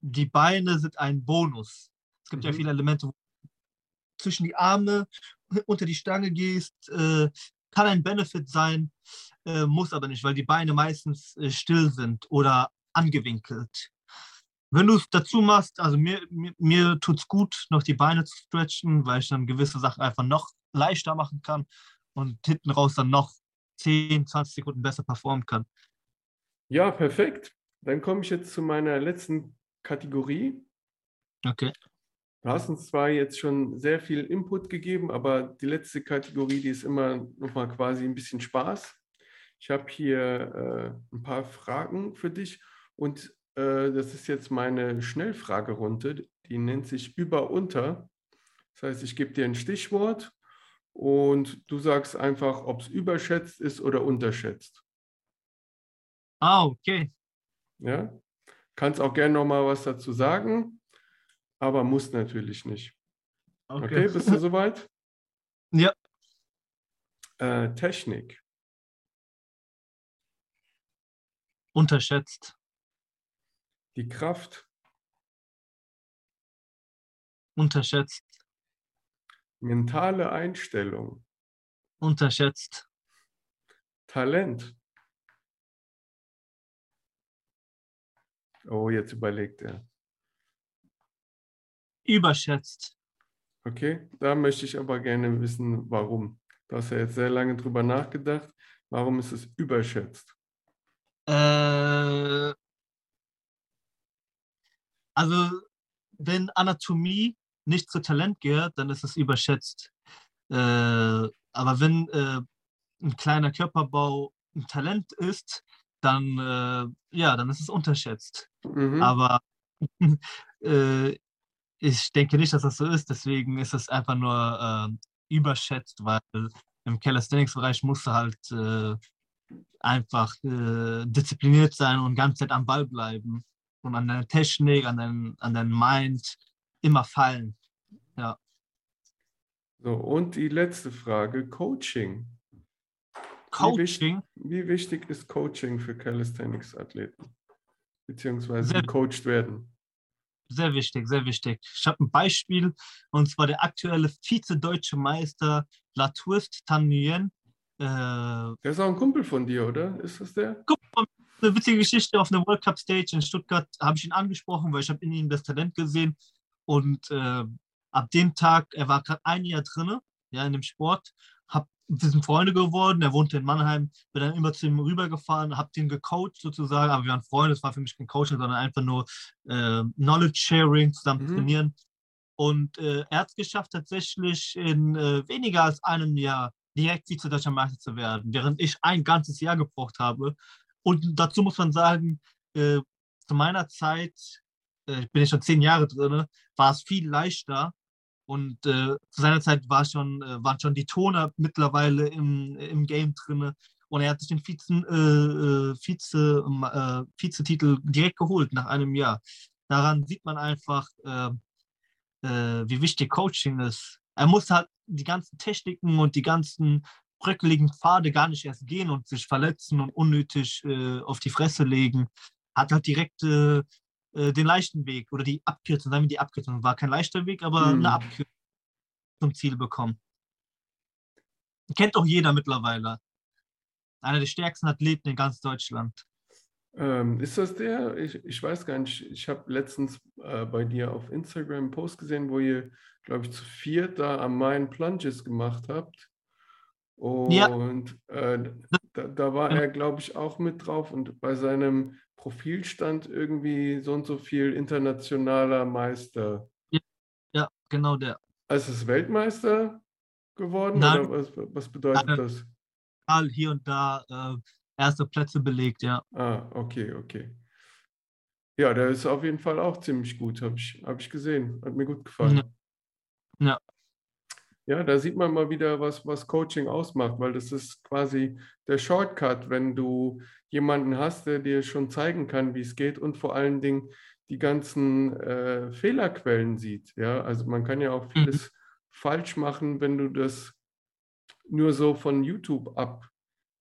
die Beine sind ein Bonus. Es gibt Mhm. ja viele Elemente, wo du zwischen die Arme unter die Stange gehst, äh, kann ein Benefit sein, äh, muss aber nicht, weil die Beine meistens äh, still sind oder angewinkelt. Wenn du es dazu machst, also mir, mir, mir tut es gut, noch die Beine zu stretchen, weil ich dann gewisse Sachen einfach noch leichter machen kann und hinten raus dann noch 10, 20 Sekunden besser performen kann. Ja, perfekt. Dann komme ich jetzt zu meiner letzten Kategorie. Okay. Du hast uns zwar jetzt schon sehr viel Input gegeben, aber die letzte Kategorie, die ist immer nochmal quasi ein bisschen Spaß. Ich habe hier äh, ein paar Fragen für dich und äh, das ist jetzt meine Schnellfragerunde, die nennt sich über-unter. Das heißt, ich gebe dir ein Stichwort und du sagst einfach, ob es überschätzt ist oder unterschätzt. Ah, okay. Ja? Kannst auch gerne nochmal was dazu sagen, aber muss natürlich nicht. Okay, bist du soweit? Ja. Äh, Technik. Unterschätzt. Die Kraft. Unterschätzt. Mentale Einstellung. Unterschätzt. Talent. Oh, jetzt überlegt er. Überschätzt. Okay, da möchte ich aber gerne wissen, warum. Du hast ja jetzt sehr lange drüber nachgedacht. Warum ist es überschätzt? Äh, Also, wenn Anatomie nicht zu Talent gehört, dann ist es überschätzt. Äh, aber wenn äh, ein kleiner Körperbau ein Talent ist, dann, äh, ja, dann ist es unterschätzt. Mhm. Aber äh, ich denke nicht, dass das so ist. Deswegen ist es einfach nur äh, überschätzt, weil im Calisthenics-Bereich musst du halt äh, einfach diszipliniert sein und ganz Zeit am Ball bleiben und an deiner Technik, an deinem an dein Mind immer fallen. Ja. So, und die letzte Frage: Coaching. Coaching? Wie, wie wichtig ist Coaching für Calisthenics-Athleten? Beziehungsweise sehr, gecoacht werden? Sehr wichtig, sehr wichtig. Ich habe ein Beispiel und zwar der aktuelle Vize-Deutsche Meister Latwist Tan Nguyen. Äh, der ist auch ein Kumpel von dir, oder? Ist das der? Eine witzige Geschichte auf einer World Cup Stage in Stuttgart habe ich ihn angesprochen, weil ich habe in ihm das Talent gesehen und äh, ab dem Tag, er war gerade ein Jahr drin, ja, in dem Sport, hab, wir sind Freunde geworden, er wohnte in Mannheim, bin dann immer zu ihm rübergefahren, habe den gecoacht sozusagen, aber wir waren Freunde, es war für mich kein Coaching, sondern einfach nur äh, Knowledge Sharing, zusammen mhm. trainieren. Und äh, er hat es geschafft, tatsächlich in äh, weniger als einem Jahr direkt Vize-Deutscher Meister zu werden, während ich ein ganzes Jahr gebraucht habe. Und dazu muss man sagen, äh, zu meiner Zeit, äh, ich bin ja schon zehn Jahre drin, war es viel leichter, und äh, zu seiner Zeit war schon, äh, waren schon die Toner mittlerweile im, im Game drin. Und er hat sich den Vizen, äh, äh Vize, äh, Vize-Titel direkt geholt nach einem Jahr. Daran sieht man einfach, äh, wie wichtig Coaching ist. Er muss halt die ganzen Techniken und die ganzen bröckeligen Pfade gar nicht erst gehen und sich verletzen und unnötig auf die Fresse legen. Hat halt direkt äh, den leichten Weg oder die Abkürzung, sagen wir die Abkürzung, war kein leichter Weg, aber mhm. eine Abkürzung zum Ziel bekommen. Kennt doch jeder mittlerweile. Einer der stärksten Athleten in ganz Deutschland. Ähm, ist das der? Ich, ich weiß gar nicht. Ich habe letztens äh, bei dir auf Instagram einen Post gesehen, wo ihr, glaube ich, zu viert da am Main Plunges gemacht habt. Und ja. äh, da, da, war er, glaube ich, auch mit drauf. Und bei seinem Profil stand irgendwie so und so viel internationaler Meister. Ja, ja genau der. Also ist Weltmeister geworden? Nein, oder was, was bedeutet nein, das? Hier und da äh, erste Plätze belegt, ja. Ah, okay, okay. Ja, der ist auf jeden Fall auch ziemlich gut, habe ich, hab ich gesehen. Hat mir gut gefallen. Ja. ja. Ja, da sieht man mal wieder, was, was Coaching ausmacht, weil das ist quasi der Shortcut, wenn du jemanden hast, der dir schon zeigen kann, wie es geht und vor allen Dingen die ganzen äh, Fehlerquellen sieht. Ja, also man kann ja auch mhm. vieles mhm. falsch machen, wenn du das nur so von YouTube ab,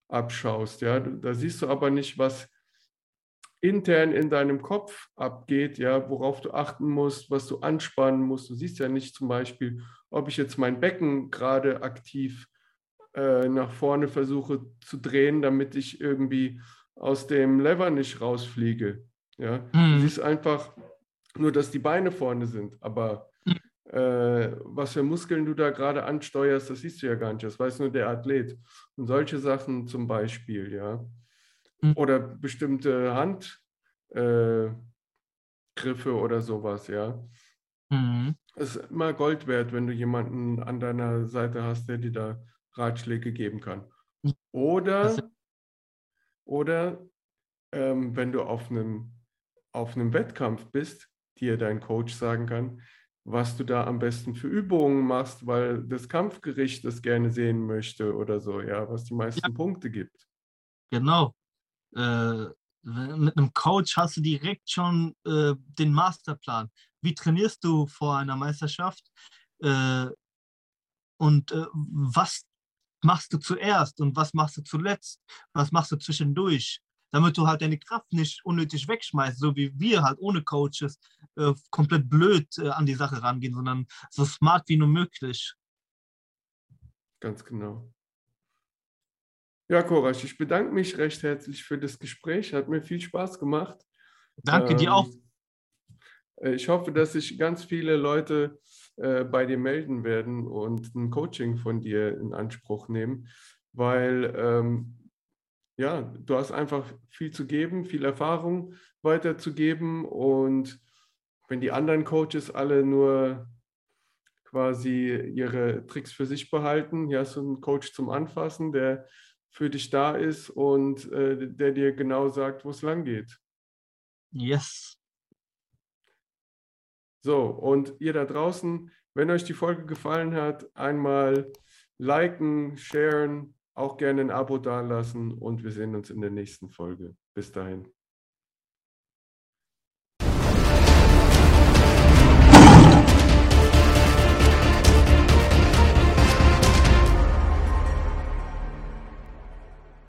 abschaust. Ja, da siehst du aber nicht, was intern in deinem Kopf abgeht, ja, worauf du achten musst, was du anspannen musst. Du siehst ja nicht zum Beispiel, ob ich jetzt mein Becken gerade aktiv äh, nach vorne versuche zu drehen, damit ich irgendwie aus dem Lever nicht rausfliege. Ja? Mhm. Du siehst einfach nur, dass die Beine vorne sind, aber äh, was für Muskeln du da gerade ansteuerst, das siehst du ja gar nicht. Das weiß nur der Athlet. Und solche Sachen zum Beispiel, ja. Mhm. Oder bestimmte Handgriffe äh, oder sowas, ja. Mhm. Es ist immer Gold wert, wenn du jemanden an deiner Seite hast, der dir da Ratschläge geben kann. Oder, oder ähm, wenn du auf einem, auf einem Wettkampf bist, dir dein Coach sagen kann, was du da am besten für Übungen machst, weil das Kampfgericht das gerne sehen möchte oder so, ja, was die meisten ja. Punkte gibt. Genau. Äh, mit einem Coach hast du direkt schon äh, den Masterplan wie trainierst du vor einer Meisterschaft äh, und äh, was machst du zuerst und was machst du zuletzt, was machst du zwischendurch, damit du halt deine Kraft nicht unnötig wegschmeißt, so wie wir halt ohne Coaches äh, komplett blöd äh, an die Sache rangehen, sondern so smart wie nur möglich. Ganz genau. Ja, Korasch, ich bedanke mich recht herzlich für das Gespräch. Hat mir viel Spaß gemacht. Danke ähm, dir auch. Äh, ich hoffe, dass sich ganz viele Leute äh, bei dir melden werden und ein Coaching von dir in Anspruch nehmen, weil ähm, ja, du hast einfach viel zu geben, viel Erfahrung weiterzugeben und wenn die anderen Coaches alle nur quasi ihre Tricks für sich behalten, hier hast du einen Coach zum Anfassen, der für dich da ist und äh, der dir genau sagt, wo es lang geht. Yes. So, und ihr da draußen, wenn euch die Folge gefallen hat, einmal liken, sharen, auch gerne ein Abo dalassen und wir sehen uns in der nächsten Folge. Bis dahin.